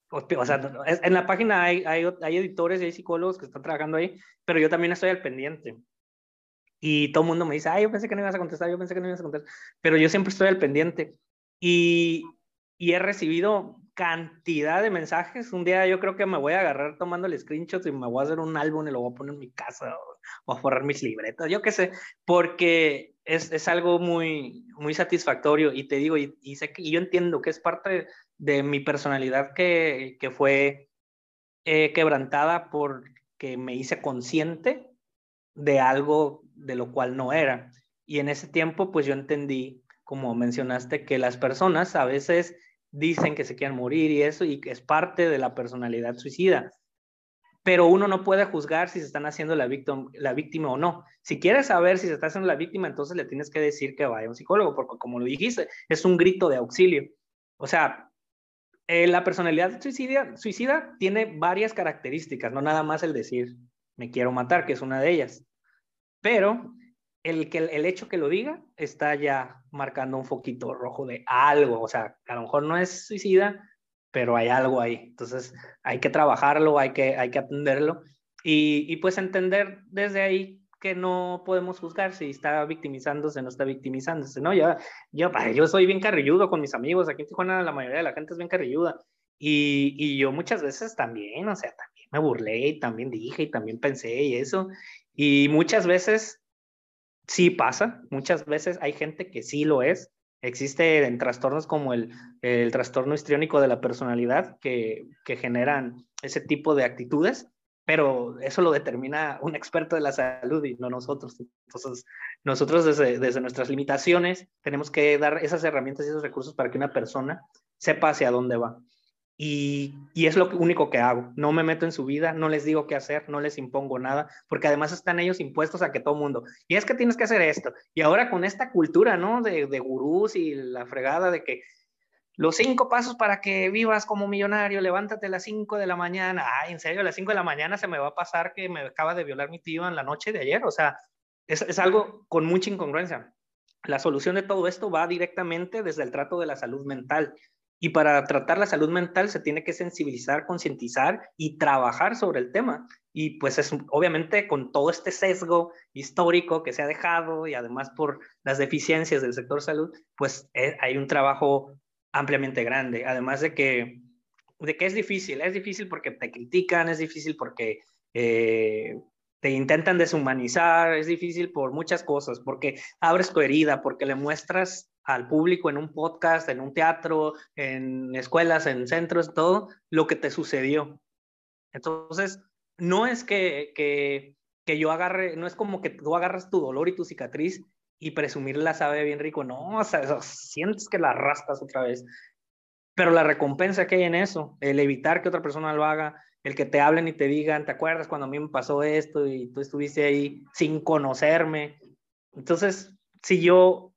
O, sea, en la página hay, hay, hay editores y hay psicólogos que están trabajando ahí, pero yo también estoy al pendiente. Y todo el mundo me dice, ay, yo pensé que no ibas a contestar, yo pensé que no ibas a contestar, pero yo siempre estoy al pendiente. Y, y he recibido cantidad de mensajes. Un día yo creo que me voy a agarrar tomando el screenshot y me voy a hacer un álbum y lo voy a poner en mi casa o, a forrar mis libretas, yo qué sé, porque es, es, algo muy, muy satisfactorio y te digo, y, y sé que y yo entiendo que es parte de, mi personalidad que, que fue eh, quebrantada porque me hice consciente de algo de lo cual no era. Y en ese tiempo, pues yo entendí, como mencionaste, que las personas a veces dicen que se quieren morir y eso, y que es parte de la personalidad suicida. pero uno no puede juzgar si se están haciendo la víctima, la víctima o no. Si quieres saber si se está haciendo la víctima, entonces le tienes que decir que vaya a un psicólogo, porque como lo dijiste, es un grito de auxilio. O sea, eh, la personalidad suicida, suicida tiene varias características, no nada más el decir me quiero matar, que es una de ellas. Pero el, que, el hecho que lo diga está ya marcando un foquito rojo de algo. O sea, a lo mejor no es suicida, pero hay algo ahí. Entonces hay que trabajarlo, hay que, hay que atenderlo y, y pues entender desde ahí que no podemos juzgar si está victimizándose o no está victimizándose, ¿no? Yo, yo, yo soy bien carrilludo con mis amigos, aquí en Tijuana la mayoría de la gente es bien carrilluda y, y yo muchas veces también, o sea, también me burlé y también dije y también pensé y eso, y muchas veces sí pasa, muchas veces hay gente que sí lo es, Existe en trastornos como el, el trastorno histriónico de la personalidad que, que, generan ese tipo de actitudes, pero eso lo determina un experto de la salud y no nosotros. Entonces, nosotros desde, desde nuestras limitaciones tenemos que dar esas herramientas y esos recursos para que una persona sepa hacia dónde va. Y, y, es lo único que hago. No me meto en su vida, no les digo qué hacer, no les impongo nada, porque además están ellos impuestos a que todo mundo, y es que tienes que hacer esto. Y ahora con esta cultura, ¿no? De, de gurús y la fregada de que los cinco pasos para que vivas como millonario, levántate a las cinco de la mañana. Ay, en serio, a las cinco de la mañana se me va a pasar que me acaba de violar mi tío en la noche de ayer. O sea, es, es algo con mucha incongruencia. La solución de todo esto va directamente desde el trato de la salud mental y para tratar la salud mental se tiene que sensibilizar, concientizar y trabajar sobre el tema. Y pues es obviamente con todo este sesgo histórico que se ha dejado y además por las deficiencias del sector salud, pues eh, hay un trabajo ampliamente grande. Además de que, de que es difícil, es difícil porque te critican, es difícil porque eh, te intentan deshumanizar, es difícil por muchas cosas, porque abres tu herida, porque le muestras al público en un podcast, en un teatro, en escuelas, en centros, todo lo que te sucedió. Entonces, no es que, que, que yo agarre, no es como que tú agarras tu dolor y tu cicatriz y presumirla sabe bien rico, no, o sea, sientes que la rascas otra vez. Pero la recompensa que hay en eso, el evitar que otra persona lo haga, el que te hablen y te digan, ¿te acuerdas cuando a mí me pasó esto y tú estuviste ahí sin conocerme? Entonces, si yo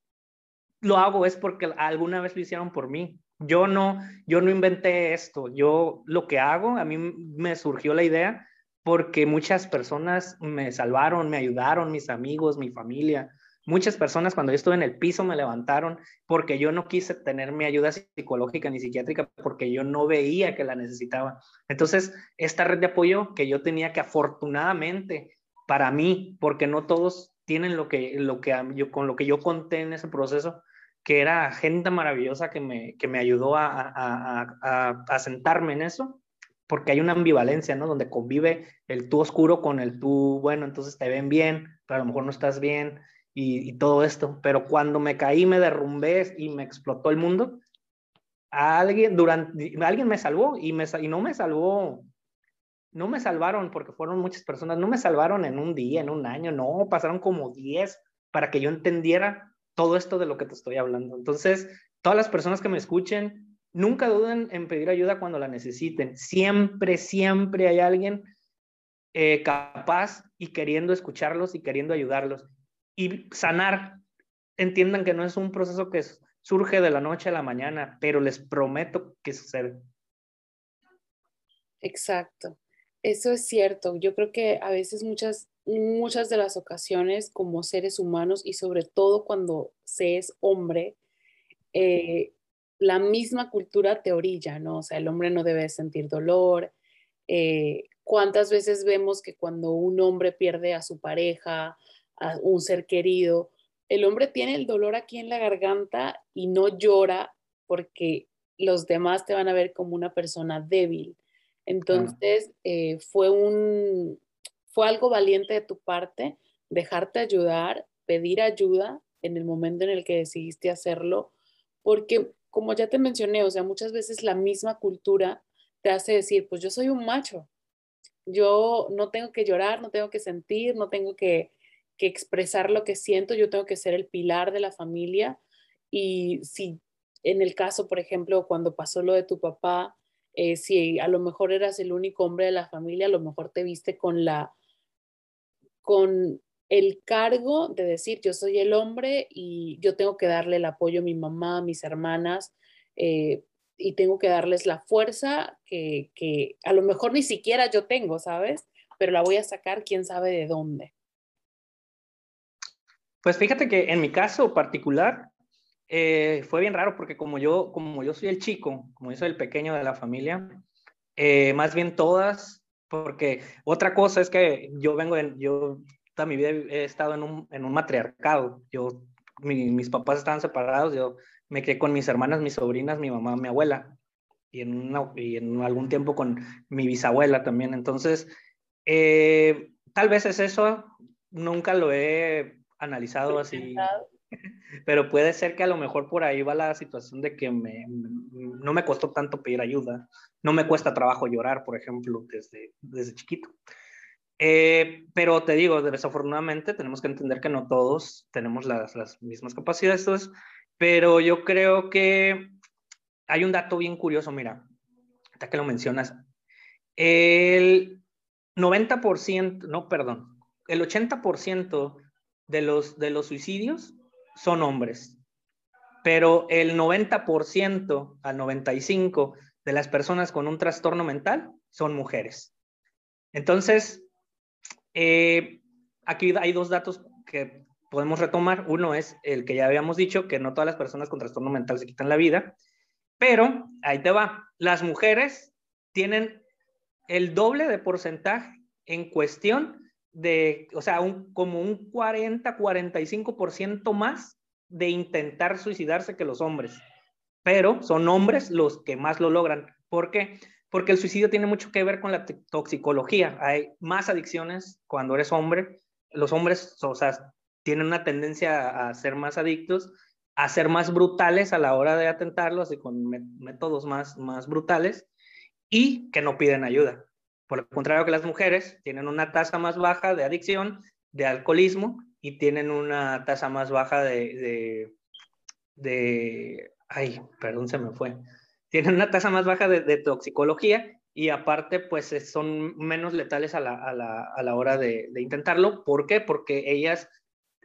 lo hago es porque alguna vez lo hicieron por mí. Yo no, yo no inventé esto. Yo lo que hago, a mí me surgió la idea porque muchas personas me salvaron, me ayudaron, mis amigos, mi familia. Muchas personas cuando yo estuve en el piso me levantaron porque yo no quise tener mi ayuda psicológica ni psiquiátrica porque yo no veía que la necesitaba. Entonces, esta red de apoyo que yo tenía que afortunadamente para mí, porque no todos tienen lo que, lo que yo, con lo que yo conté en ese proceso, que era gente maravillosa que me, que me ayudó a, a, a, a, sentarme en eso, porque hay una ambivalencia, ¿no? Donde convive el tú oscuro con el tú, bueno, entonces te ven bien, pero a lo mejor no estás bien y, todo esto. Pero cuando me caí, me derrumbé y me explotó el mundo, alguien, durante, alguien me salvó y, me, y no me salvó no me salvaron porque fueron muchas personas, no me salvaron en un día, en un año, no, pasaron como 10 para que yo entendiera todo esto de lo que te estoy hablando. Entonces, todas las personas que me escuchen, nunca duden en pedir ayuda cuando la necesiten. Siempre, siempre hay alguien eh, capaz y queriendo escucharlos y queriendo ayudarlos. Y sanar, entiendan que no es un proceso que surge de la noche a la mañana, pero les prometo que sucede. Exacto. Eso es cierto. Yo creo que a veces muchas muchas de las ocasiones como seres humanos y sobre todo cuando se es hombre, eh, la misma cultura te orilla, ¿no? O sea, el hombre no debe sentir dolor. Eh, ¿Cuántas veces vemos que cuando un hombre pierde a su pareja, a un ser querido, el hombre tiene el dolor aquí en la garganta y no llora porque los demás te van a ver como una persona débil. Entonces, eh, fue un, fue algo valiente de tu parte dejarte ayudar, pedir ayuda en el momento en el que decidiste hacerlo, porque como ya te mencioné, o sea, muchas veces la misma cultura te hace decir, pues yo soy un macho, yo no tengo que llorar, no tengo que sentir, no tengo que, que expresar lo que siento, yo tengo que ser el pilar de la familia y si en el caso, por ejemplo, cuando pasó lo de tu papá, eh, si a lo mejor eras el único hombre de la familia, a lo mejor te viste con la, con el cargo de decir, yo soy el hombre y yo tengo que darle el apoyo a mi mamá, a mis hermanas, eh, y tengo que darles la fuerza que, que a lo mejor ni siquiera yo tengo, ¿sabes? Pero la voy a sacar quién sabe de dónde. Pues fíjate que en mi caso particular eh, fue bien raro porque como yo, como yo soy el chico, como yo soy el pequeño de la familia, eh, más bien todas, porque otra cosa es que yo vengo, en, yo toda mi vida he estado en un, en un matriarcado, yo, mis papás estaban separados, yo me quedé con mis hermanas, mis sobrinas, mi mamá, mi abuela, y en, y en algún tiempo con mi bisabuela también, entonces, eh, tal vez es eso, nunca lo he analizado así. Pero puede ser que a lo mejor por ahí va la situación de que me, no me costó tanto pedir ayuda. No me cuesta trabajo llorar, por ejemplo, desde, desde chiquito. Eh, pero te digo, desafortunadamente tenemos que entender que no todos tenemos las, las mismas capacidades. pero yo creo que hay un dato bien curioso, mira, hasta que lo mencionas. El 90%, no, perdón, el 80% de los, de los suicidios son hombres, pero el 90% al 95% de las personas con un trastorno mental son mujeres. Entonces, eh, aquí hay dos datos que podemos retomar. Uno es el que ya habíamos dicho, que no todas las personas con trastorno mental se quitan la vida, pero ahí te va. Las mujeres tienen el doble de porcentaje en cuestión de, o sea, un, como un 40, 45% más de intentar suicidarse que los hombres. Pero son hombres los que más lo logran. ¿Por qué? Porque el suicidio tiene mucho que ver con la toxicología. Hay más adicciones cuando eres hombre. Los hombres, o sea, tienen una tendencia a ser más adictos, a ser más brutales a la hora de atentarlos y con métodos más, más brutales y que no piden ayuda. Por el contrario que las mujeres tienen una tasa más baja de adicción, de alcoholismo y tienen una tasa más baja de, de, ay, perdón, se me fue. Tienen una tasa más baja de, toxicología y aparte pues son menos letales a la, a la, a la hora de, de, intentarlo. ¿Por qué? Porque ellas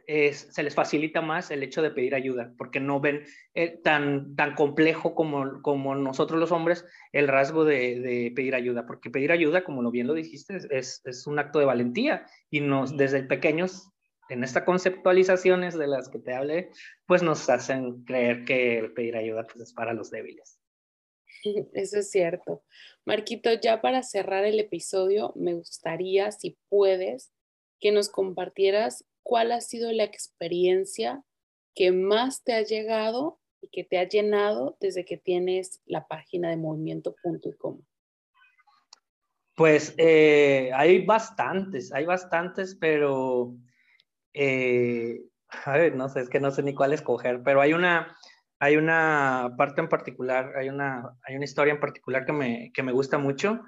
se les facilita más el hecho de pedir ayuda, porque no ven eh, tan, tan complejo como, como nosotros los hombres el rasgo de, pedir ayuda, porque pedir ayuda, como lo bien lo dijiste, es, es un acto de valentía y nos, desde pequeños, en estas conceptualizaciones de las que te hablé, pues nos hacen creer que el pedir ayuda pues, es para los débiles. Eso es cierto. Marquito, ya para cerrar el episodio, me gustaría, si puedes, que nos compartieras cuál ha sido la experiencia que más te ha llegado y que te ha llenado desde que tienes la página de movimiento.com. Pues eh, hay bastantes, hay bastantes, pero eh, a ver, no sé, es que no sé ni cuál escoger, pero hay una, hay una parte en particular, hay una, hay una historia en particular que me, que me gusta mucho,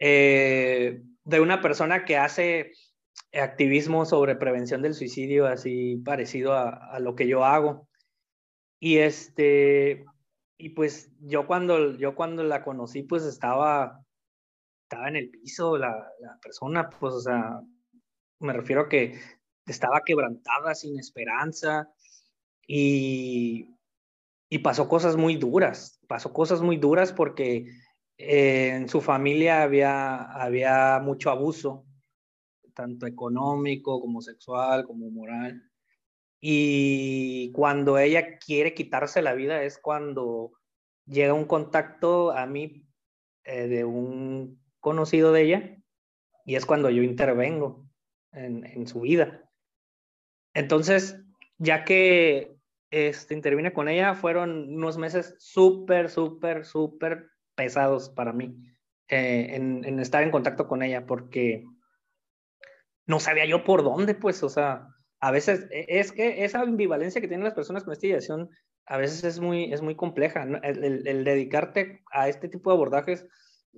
eh, de una persona que hace activismo sobre prevención del suicidio, así parecido a, lo que yo hago. Y este, y pues yo cuando, yo cuando la conocí, pues estaba, estaba en el piso la, la persona, pues, o sea, me refiero a que estaba quebrantada, sin esperanza, y, y pasó cosas muy duras, pasó cosas muy duras porque eh, en su familia había, había mucho abuso tanto económico como sexual, como moral. Y cuando ella quiere quitarse la vida es cuando llega un contacto a mí eh, de un conocido de ella y es cuando yo intervengo en, su vida. Entonces, ya que este, intervine con ella, fueron unos meses súper, súper, súper pesados para mí eh, en, estar en contacto con ella, porque no sabía yo por dónde, pues, o sea, a veces e, es que esa ambivalencia que tienen las personas con esta ideación a veces es muy, es muy compleja. El, dedicarte a este tipo de abordajes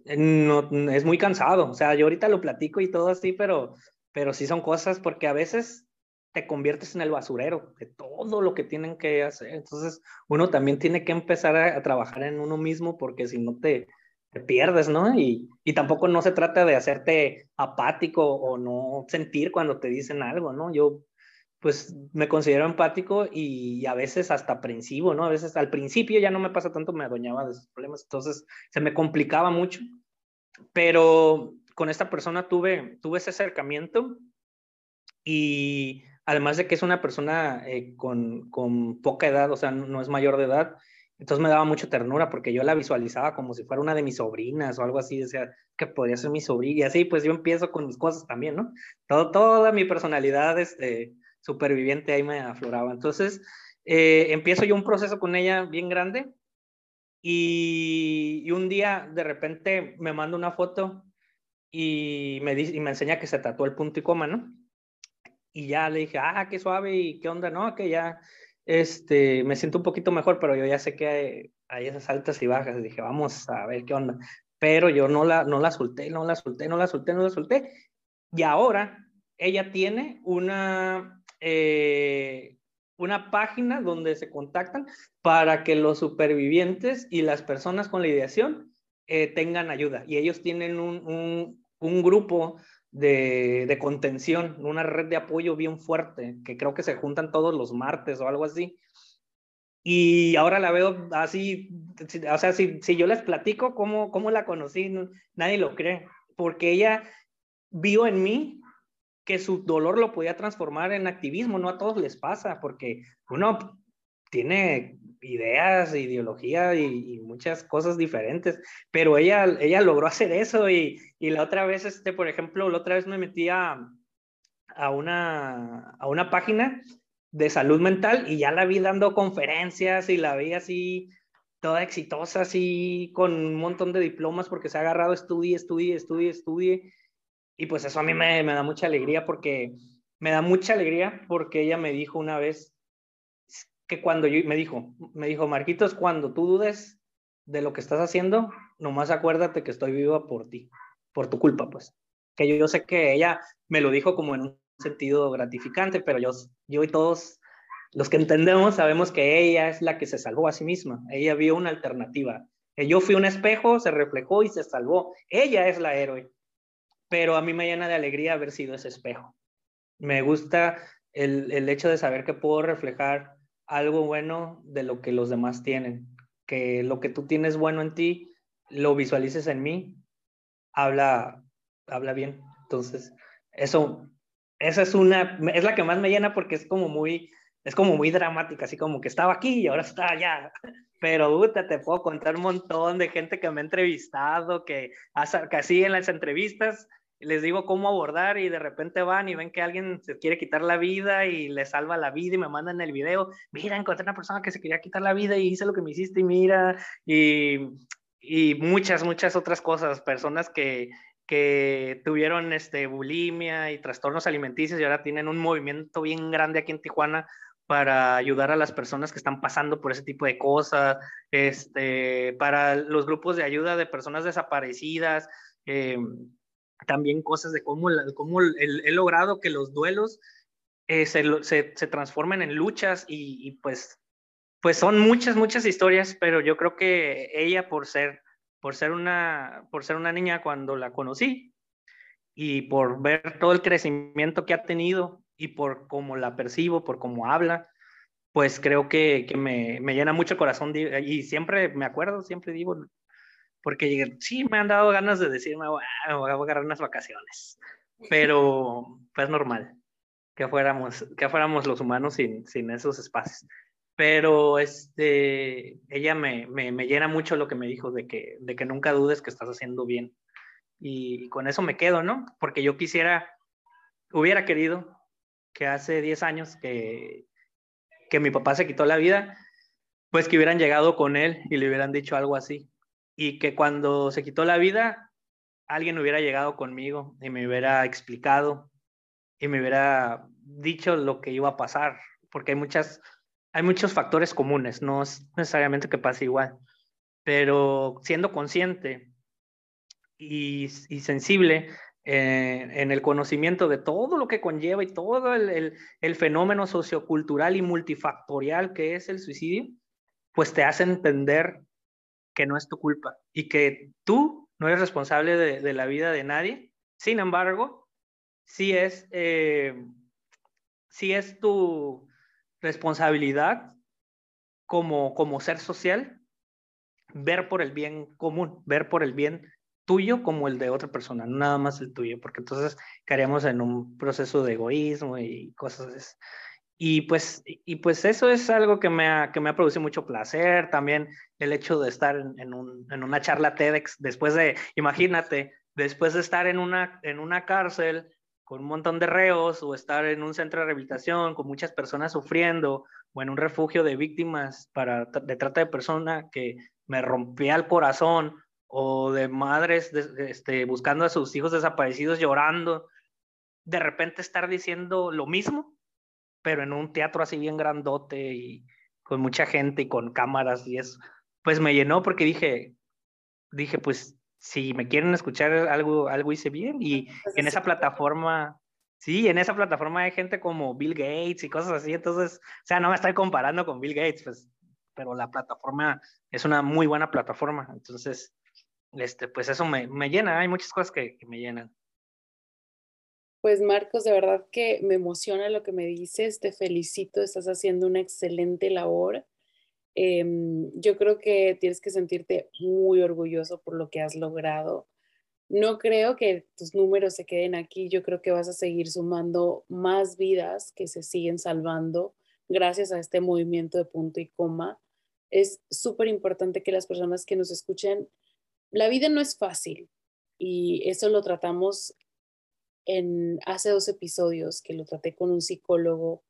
eh, no, es muy cansado. O sea, yo ahorita lo platico y todo así, pero, pero sí son cosas porque a veces te conviertes en el basurero de todo lo que tienen que hacer. Entonces, uno también tiene que empezar a, a trabajar en uno mismo porque si no te, te pierdes, ¿no? Y, y tampoco no se trata de hacerte apático o no sentir cuando te dicen algo, ¿no? Yo pues me considero empático y, a veces hasta aprensivo, ¿no? A veces al principio ya no me pasa tanto, me adueñaba de esos problemas, entonces se me complicaba mucho, pero con esta persona tuve, tuve ese acercamiento y además de que es una persona eh, con, con, poca edad, o sea, no, es mayor de edad, entonces me daba mucha ternura porque yo la visualizaba como si fuera una de mis sobrinas o algo así, decía que podría ser mi sobrina y así, pues yo empiezo con mis cosas también, ¿no? Todo, toda mi personalidad, este, superviviente ahí me afloraba. Entonces, eh, empiezo yo un proceso con ella bien grande y, un día de repente me manda una foto y me, dice, y me enseña que se tatuó el punto y coma, ¿no? Y ya le dije, ah, qué suave y qué onda, ¿no? Que ya este, me siento un poquito mejor, pero yo ya sé que hay, hay esas altas y bajas. Dije, vamos a ver qué onda. Pero yo no la, no la solté, no la solté, no la solté, no la solté. Y ahora ella tiene una eh, una página donde se contactan para que los supervivientes y las personas con la ideación eh, tengan ayuda. Y ellos tienen un, un, grupo de, contención, una red de apoyo bien fuerte, que creo que se juntan todos los martes o algo así. Y ahora la veo así, o sea, si, si yo les platico cómo, cómo la conocí, nadie lo cree, porque ella vio en mí que su dolor lo podía transformar en activismo, no a todos les pasa, porque uno tiene ideas, ideología y, muchas cosas diferentes, pero ella, ella logró hacer eso y, y, la otra vez, este, por ejemplo, la otra vez me metí a, a, una, a una página de salud mental y ya la vi dando conferencias y la vi así toda exitosa, así con un montón de diplomas porque se ha agarrado estudie, estudie, estudie, estudie. Y pues eso a mí me, me da mucha alegría porque me da mucha alegría porque ella me dijo una vez que cuando yo me dijo, me dijo, Marquitos, cuando tú dudes de lo que estás haciendo, nomás acuérdate que estoy viva por ti, por tu culpa, pues. Que yo, yo sé que ella me lo dijo como en un sentido gratificante, pero yo, yo y todos los que entendemos sabemos que ella es la que se salvó a sí misma. Ella vio una alternativa. Yo fui un espejo, se reflejó y se salvó. Ella es la héroe pero a mí me llena de alegría haber sido ese espejo. Me gusta el, el hecho de saber que puedo reflejar algo bueno de lo que los demás tienen, que lo que tú tienes bueno en ti, lo visualices en mí, habla, habla bien. Entonces, eso, esa es una, es la que más me llena porque es como muy, es como muy dramática, así como que estaba aquí y ahora está allá. Pero, te puedo contar un montón de gente que me ha entrevistado, que, que así en las entrevistas les digo cómo abordar y de repente van y ven que alguien se quiere quitar la vida y le salva la vida y me mandan el video, mira, encontré una persona que se quería quitar la vida y hice lo que me hiciste y mira, y, y muchas, muchas otras cosas, personas que, que tuvieron este, bulimia y trastornos alimenticios y ahora tienen un movimiento bien grande aquí en Tijuana para ayudar a las personas que están pasando por ese tipo de cosas, este, para los grupos de ayuda de personas desaparecidas. Eh, también cosas de cómo, cómo he, logrado que los duelos eh, se, se, transformen en luchas y, pues, pues son muchas, muchas historias, pero yo creo que ella por ser, por ser, una, por ser una niña cuando la conocí y por ver todo el crecimiento que ha tenido y por cómo la percibo, por cómo habla, pues creo que, que me, me, llena mucho el corazón y siempre me acuerdo, siempre digo, porque sí me han dado ganas de decirme, voy a agarrar unas vacaciones, pero pues normal que fuéramos, que fuéramos los humanos sin, sin esos espacios. Pero este, ella me, me, me, llena mucho lo que me dijo de que, de que nunca dudes que estás haciendo bien. Y con eso me quedo, ¿no? Porque yo quisiera, hubiera querido que hace 10 años que, que mi papá se quitó la vida, pues que hubieran llegado con él y le hubieran dicho algo así y que cuando se quitó la vida, alguien hubiera llegado conmigo y me hubiera explicado y me hubiera dicho lo que iba a pasar, porque hay muchas, hay muchos factores comunes, no es necesariamente que pase igual, pero siendo consciente y, sensible eh, en el conocimiento de todo lo que conlleva y todo el, el, el fenómeno sociocultural y multifactorial que es el suicidio, pues te hace entender que no es tu culpa y que tú no eres responsable de, la vida de nadie. Sin embargo, sí es, eh, sí es tu responsabilidad como, como ser social ver por el bien común, ver por el bien tuyo como el de otra persona, nada más el tuyo, porque entonces caeríamos en un proceso de egoísmo y cosas así. Y pues, y pues eso es algo que me, ha, que me ha producido mucho placer, también el hecho de estar en, en, un, en una charla TEDx, después de, imagínate, después de estar en una, en una cárcel con un montón de reos o estar en un centro de rehabilitación con muchas personas sufriendo o en un refugio de víctimas para, de trata de personas que me rompía el corazón o de madres este, buscando a sus hijos desaparecidos llorando, de repente estar diciendo lo mismo, pero en un teatro así bien grandote y con mucha gente y con cámaras y eso, pues me llenó porque dije, dije, pues si me quieren escuchar algo, algo hice bien y pues en esa plataforma, sí, en esa plataforma hay gente como Bill Gates y cosas así, entonces, o sea, no me estoy comparando con Bill Gates, pues, pero la plataforma es una muy buena plataforma, entonces, este, pues eso me, me llena, hay muchas cosas que, que me llenan. Pues Marcos, de verdad que me emociona lo que me dices, te felicito, estás haciendo una excelente labor. Em, yo creo que tienes que sentirte muy orgulloso por lo que has logrado. No creo que tus números se queden aquí, yo creo que vas a seguir sumando más vidas que se siguen salvando gracias a este movimiento de punto y coma. Es súper importante que las personas que nos escuchen la vida no es fácil y eso lo tratamos hace dos episodios que lo traté con un psicólogo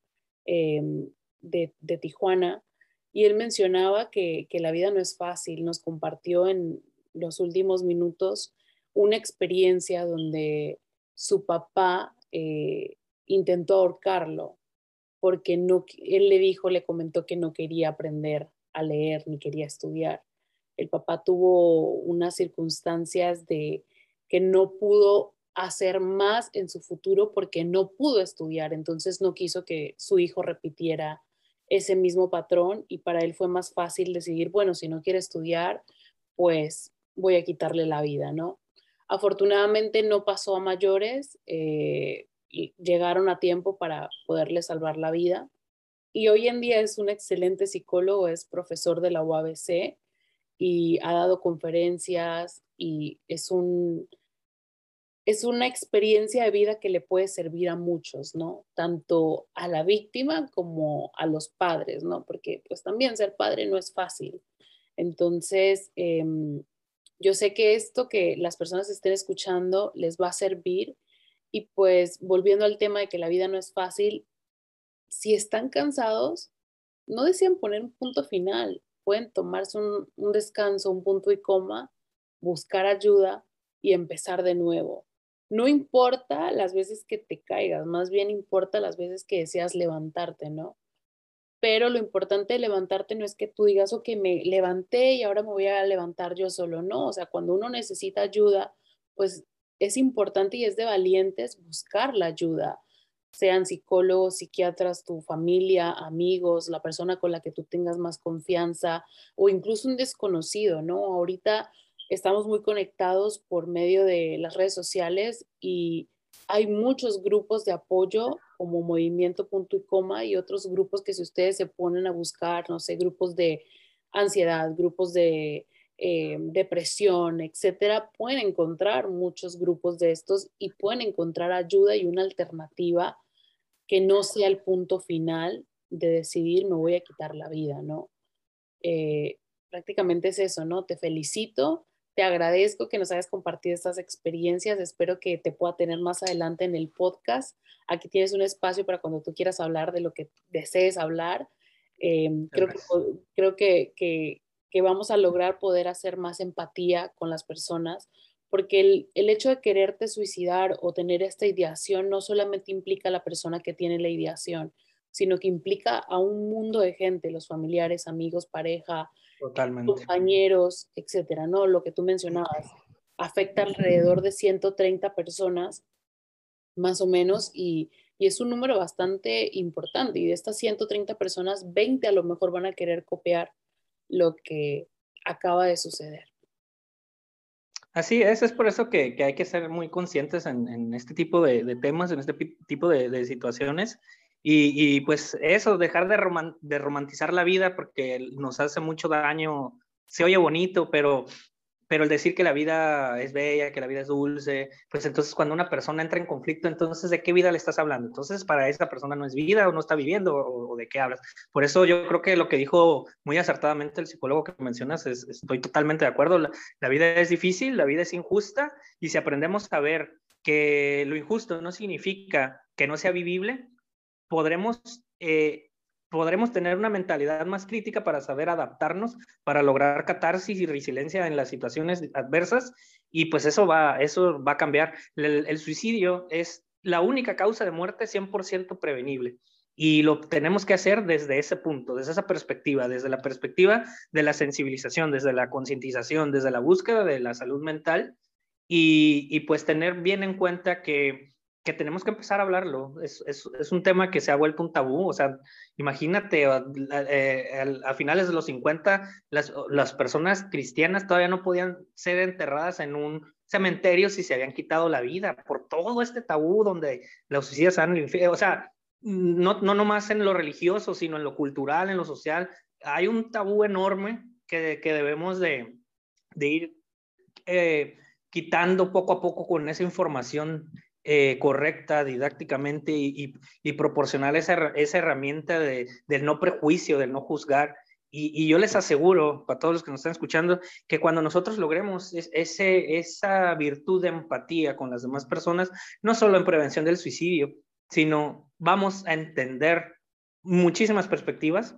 em, de, Tijuana y él mencionaba que, la vida no es fácil. Nos compartió en los últimos minutos una experiencia donde su papá eh, intentó ahorcarlo porque no, él le dijo, le comentó que no quería aprender a leer ni quería estudiar el papá tuvo unas circunstancias de que no pudo hacer más en su futuro porque no pudo estudiar, entonces no quiso que su hijo repitiera ese mismo patrón y para él fue más fácil decidir, bueno, si no quiere estudiar, pues voy a quitarle la vida, ¿no? Afortunadamente no pasó a mayores, eh, llegaron a tiempo para poderle salvar la vida y hoy en día es un excelente psicólogo, es profesor de la UABC y ha dado conferencias y es un es una experiencia de vida que le puede servir a muchos, ¿no? Tanto a la víctima como a los padres, ¿no? Porque pues también ser padre no es fácil. Entonces, em, yo sé que esto que las personas estén escuchando les va a servir y pues volviendo al tema de que la vida no es fácil, si están cansados, no desean poner un punto final, pueden tomarse un, descanso, un punto y coma, buscar ayuda y empezar de nuevo. No importa las veces que te caigas, más bien importa las veces que deseas levantarte, ¿no? Pero lo importante de levantarte no es que tú digas, ok, me levanté y ahora me voy a levantar yo solo, no, o sea, cuando uno necesita ayuda, pues es importante y es de valientes buscar la ayuda, sean psicólogos, psiquiatras, tu familia, amigos, la persona con la que tú tengas más confianza o incluso un desconocido, ¿no? Ahorita estamos muy conectados por medio de las redes sociales y hay muchos grupos de apoyo como Movimiento Punto y Coma y otros grupos que si ustedes se ponen a buscar, no sé, grupos de ansiedad, grupos de eh, depresión, etcétera, pueden encontrar muchos grupos de estos y pueden encontrar ayuda y una alternativa que no sea el punto final de decidir me voy a quitar la vida, ¿no? Eh, prácticamente es eso, ¿no? Te felicito, te agradezco que nos hayas compartido estas experiencias, espero que te pueda tener más adelante en el podcast. Aquí tienes un espacio para cuando tú quieras hablar de lo que desees hablar. Eh, creo, que, creo que, que, que vamos a lograr poder hacer más empatía con las personas, porque el, el, hecho de quererte suicidar o tener esta ideación no solamente implica a la persona que tiene la ideación, sino que implica a un mundo de gente, los familiares, amigos, pareja, compañeros, etcétera, ¿no? Lo que tú mencionabas, afecta alrededor de 130 personas, más o menos, y, y es un número bastante importante. Y de estas 130 personas, 20 a lo mejor van a querer copiar lo que acaba de suceder. Así es, es por eso que, hay que ser muy conscientes en, este tipo de, temas, en este tipo de, situaciones. Y, pues eso, dejar de, de romantizar la vida porque nos hace mucho daño, se oye bonito, pero pero el decir que la vida es bella, que la vida es dulce, pues entonces cuando una persona entra en conflicto, entonces ¿de qué vida le estás hablando? Entonces para esa persona no es vida o no está viviendo o, de qué hablas. Por eso yo creo que lo que dijo muy acertadamente el psicólogo que mencionas, es, estoy totalmente de acuerdo, la, vida es difícil, la vida es injusta y si aprendemos a ver que lo injusto no significa que no sea vivible, podremos eh, podremos tener una mentalidad más crítica para saber adaptarnos, para lograr catarsis y resiliencia en las situaciones adversas y pues eso va, eso va a cambiar. El, suicidio es la única causa de muerte 100% prevenible. Y lo tenemos que hacer desde ese punto, desde esa perspectiva, desde la perspectiva de la sensibilización, desde la concientización, desde la búsqueda de la salud mental y, y pues tener bien en cuenta que que tenemos que empezar a hablarlo. Es, es, es, un tema que se ha vuelto un tabú. O sea, imagínate, eh, a finales de los 50, las, las, personas cristianas todavía no podían ser enterradas en un cementerio si se habían quitado la vida por todo este tabú donde los suicidas han... O sea, no, no nomás en lo religioso, sino en lo cultural, en lo social. Hay un tabú enorme que, que debemos de, de ir eh, quitando poco a poco con esa información eh, correcta didácticamente y, y, proporcionar esa, herramienta de, del no prejuicio, del no juzgar. Y, yo les aseguro, para todos los que nos están escuchando, que cuando nosotros logremos esa virtud de empatía con las demás personas, no solo en prevención del suicidio, sino vamos a entender muchísimas perspectivas.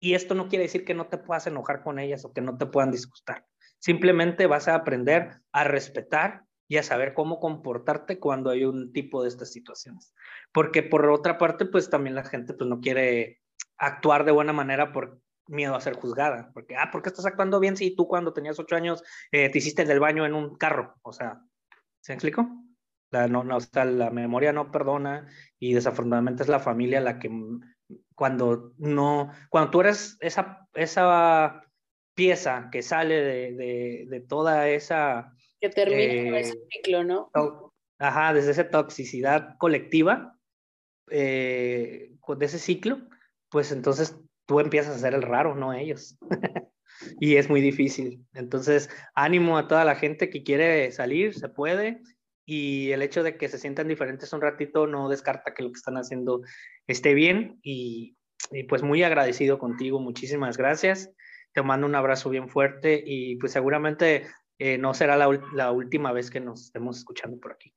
Y esto no quiere decir que no te puedas enojar con ellas o que no te puedan disgustar. Simplemente vas a aprender a respetar y a saber cómo comportarte cuando hay un tipo de estas situaciones. Porque por otra parte, pues también la gente pues no quiere actuar de buena manera por miedo a ser juzgada. Porque, ah, ¿por qué estás actuando bien si tú cuando tenías ocho años eh, te hiciste del baño en un carro? O sea, ¿se me explico? La, no, no, o la memoria no perdona y desafortunadamente es la familia la que cuando no, cuando tú eres esa, esa pieza que sale de, de, de toda esa que termina ese eh, ciclo, ¿no? Ajá, desde esa toxicidad colectiva, eh, de ese ciclo, pues entonces tú empiezas a ser el raro, no ellos. y es muy difícil. Entonces, ánimo a toda la gente que quiere salir, se puede. Y el hecho de que se sientan diferentes un ratito no descarta que lo que están haciendo esté bien. Y, y pues muy agradecido contigo, muchísimas gracias. Te mando un abrazo bien fuerte y pues seguramente eh, no será la, última vez que nos estemos escuchando por aquí.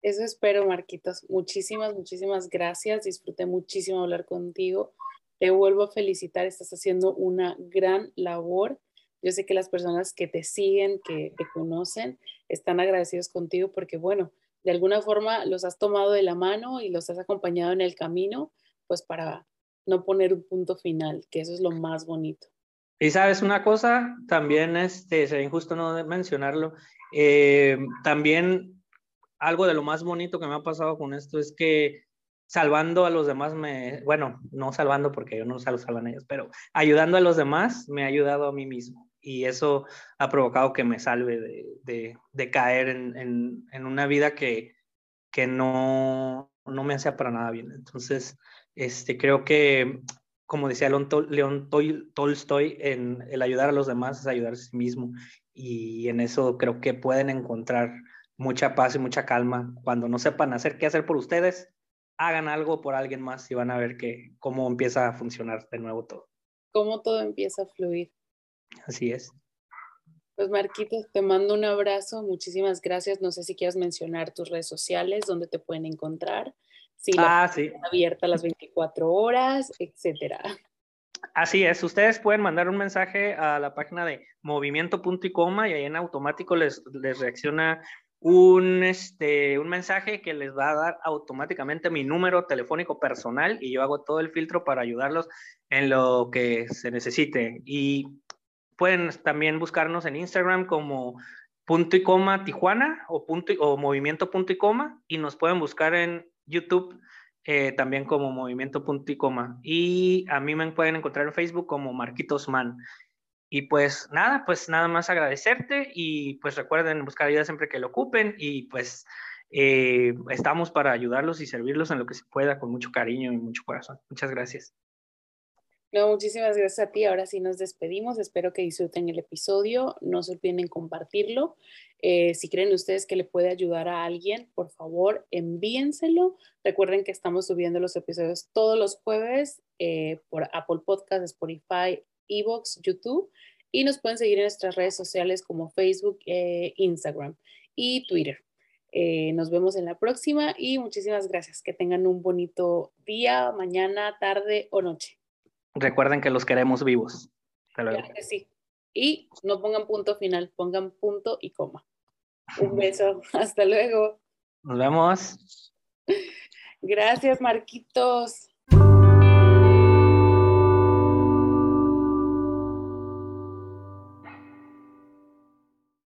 Eso espero, Marquitos. Muchísimas, muchísimas gracias. Disfruté muchísimo hablar contigo. Te vuelvo a felicitar. Estás haciendo una gran labor. Yo sé que las personas que te siguen, que te conocen, están agradecidos contigo porque, bueno, de alguna forma los has tomado de la mano y los has acompañado en el camino, pues para no poner un punto final, que eso es lo más bonito. Y sabes una cosa, también este, sería injusto no mencionarlo, eh, también algo de lo más bonito que me ha pasado con esto es que salvando a los demás me, bueno, no salvando porque yo no salvo salvan a ellos, pero ayudando a los demás me ha ayudado a mí mismo y eso ha provocado que me salve de, de, caer en, en, en, una vida que, que no, no me hacía para nada bien. Entonces, este, creo que como decía León, Tolstoy, en el ayudar a los demás es ayudar a sí mismo. Y en eso creo que pueden encontrar mucha paz y mucha calma. Cuando no sepan hacer qué hacer por ustedes, hagan algo por alguien más y van a ver que, cómo empieza a funcionar de nuevo todo. Cómo todo empieza a fluir. Así es. Pues Marquitos, te mando un abrazo, muchísimas gracias. No sé si quieres mencionar tus redes sociales, dónde te pueden encontrar si ah, sí. abierta las 24 horas, etcétera. Así es, ustedes pueden mandar un mensaje a la página de movimiento punto y coma y ahí en automático les, les reacciona un, este, un mensaje que les va a dar automáticamente mi número telefónico personal y yo hago todo el filtro para ayudarlos en lo que se necesite. Y pueden también buscarnos en Instagram como punto y coma Tijuana o, punto o movimiento punto y coma y nos pueden buscar en YouTube eh, también como Movimiento Punto y Coma. Y a mí me pueden encontrar en Facebook como Marquitos Man. Y pues nada, pues nada más agradecerte y pues recuerden buscar ayuda siempre que lo ocupen y pues eh, estamos para ayudarlos y servirlos en lo que se pueda con mucho cariño y mucho corazón. Muchas gracias. No, muchísimas gracias a ti. Ahora sí nos despedimos. Espero que disfruten el episodio. No se olviden en compartirlo. Eh, si creen ustedes que le puede ayudar a alguien, por favor, envíenselo. Recuerden que estamos subiendo los episodios todos los jueves eh, por Apple Podcasts, Spotify, Evox, YouTube. Y nos pueden seguir en nuestras redes sociales como Facebook, eh, Instagram y Twitter. nos vemos en la próxima y muchísimas gracias. Que tengan un bonito día, mañana, tarde o noche. Recuerden que los queremos vivos. Claro que sí. Y no pongan punto final, pongan punto y coma. Un beso. Hasta luego. Nos vemos. Gracias, Marquitos.